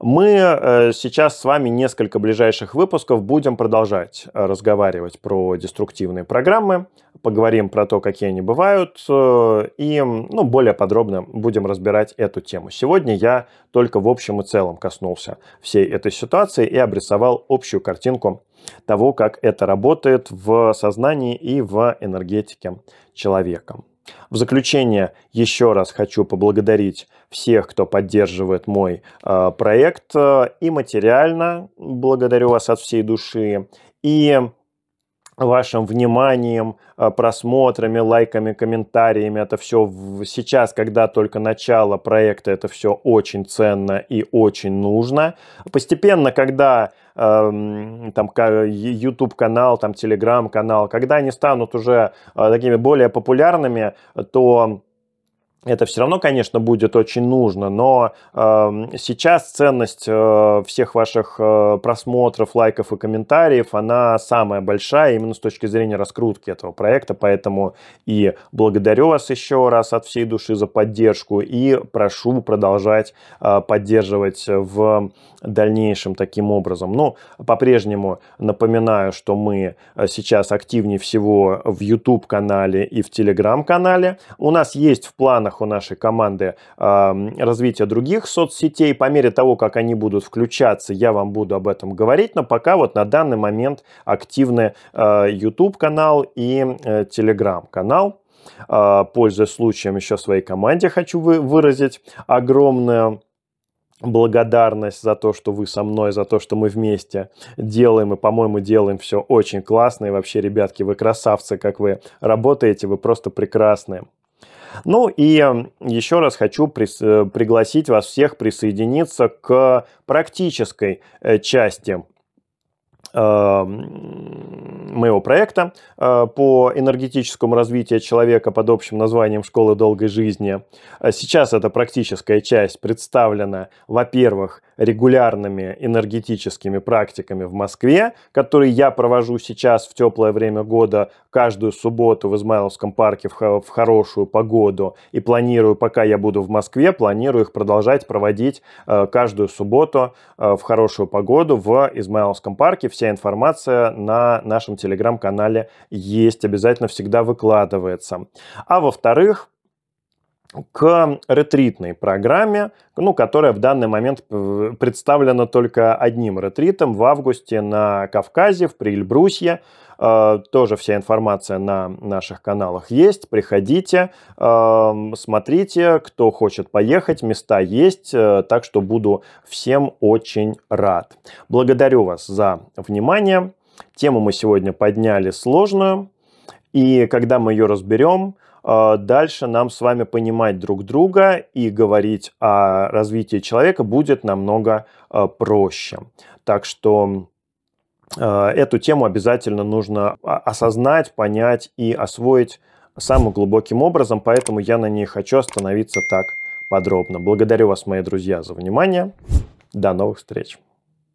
Мы э, сейчас с вами несколько ближайших выпусков будем продолжать разговаривать про деструктивные программы, поговорим про то, какие они бывают, и ну, более подробно будем разбирать эту тему. Сегодня я только в общем и целом коснулся всей этой ситуации и обрисовал общую картинку того, как это работает в сознании и в энергетике человека. В заключение еще раз хочу поблагодарить всех, кто поддерживает мой э, проект э, и материально. Благодарю вас от всей души. И вашим вниманием, э, просмотрами, лайками, комментариями. Это все сейчас, когда только начало проекта, это все очень ценно и очень нужно. Постепенно, когда э, там YouTube канал, там Telegram канал, когда они станут уже э, такими более популярными, то это все равно, конечно, будет очень нужно, но э, сейчас ценность э, всех ваших э, просмотров, лайков и комментариев, она самая большая именно с точки зрения раскрутки этого проекта, поэтому и благодарю вас еще раз от всей души за поддержку и прошу продолжать э, поддерживать в дальнейшем таким образом. Ну, по-прежнему напоминаю, что мы э, сейчас активнее всего в YouTube-канале и в Telegram-канале. У нас есть в планах планах у нашей команды развития других соцсетей. По мере того, как они будут включаться, я вам буду об этом говорить. Но пока вот на данный момент активны э, YouTube-канал и э, Telegram-канал. Э, пользуясь случаем, еще своей команде хочу вы, выразить огромное благодарность за то, что вы со мной, за то, что мы вместе делаем, и, по-моему, делаем все очень классно. И вообще, ребятки, вы красавцы, как вы работаете, вы просто прекрасные. Ну и эм, еще раз хочу э, пригласить вас всех присоединиться к практической э, части Эм, моего проекта э, по энергетическому развитию человека под общим названием «Школа долгой жизни». Сейчас эта практическая часть представлена, во-первых, регулярными энергетическими практиками в Москве, которые я провожу сейчас в теплое время года каждую субботу в Измайловском парке в хорошую погоду и планирую, пока я буду в Москве, планирую их продолжать проводить э, каждую субботу в хорошую погоду в Измайловском парке. Вся информация на нашем телеграм-канале есть, обязательно всегда выкладывается. А во-вторых, к ретритной программе, ну, которая в данный момент э, представлена только одним ретритом в августе на Кавказе, в Прильбрусье. Э, тоже вся информация на наших каналах есть. Приходите, э, смотрите, кто хочет поехать, места есть, так что буду всем очень рад. Благодарю вас за внимание. Тему мы сегодня подняли сложную, и когда мы ее разберем, дальше нам с вами понимать друг друга и говорить о развитии человека будет намного а, проще. Так что а, эту тему обязательно нужно осознать, понять и освоить самым глубоким образом, поэтому я на ней хочу остановиться так подробно. Благодарю вас, мои друзья, за внимание. До новых встреч!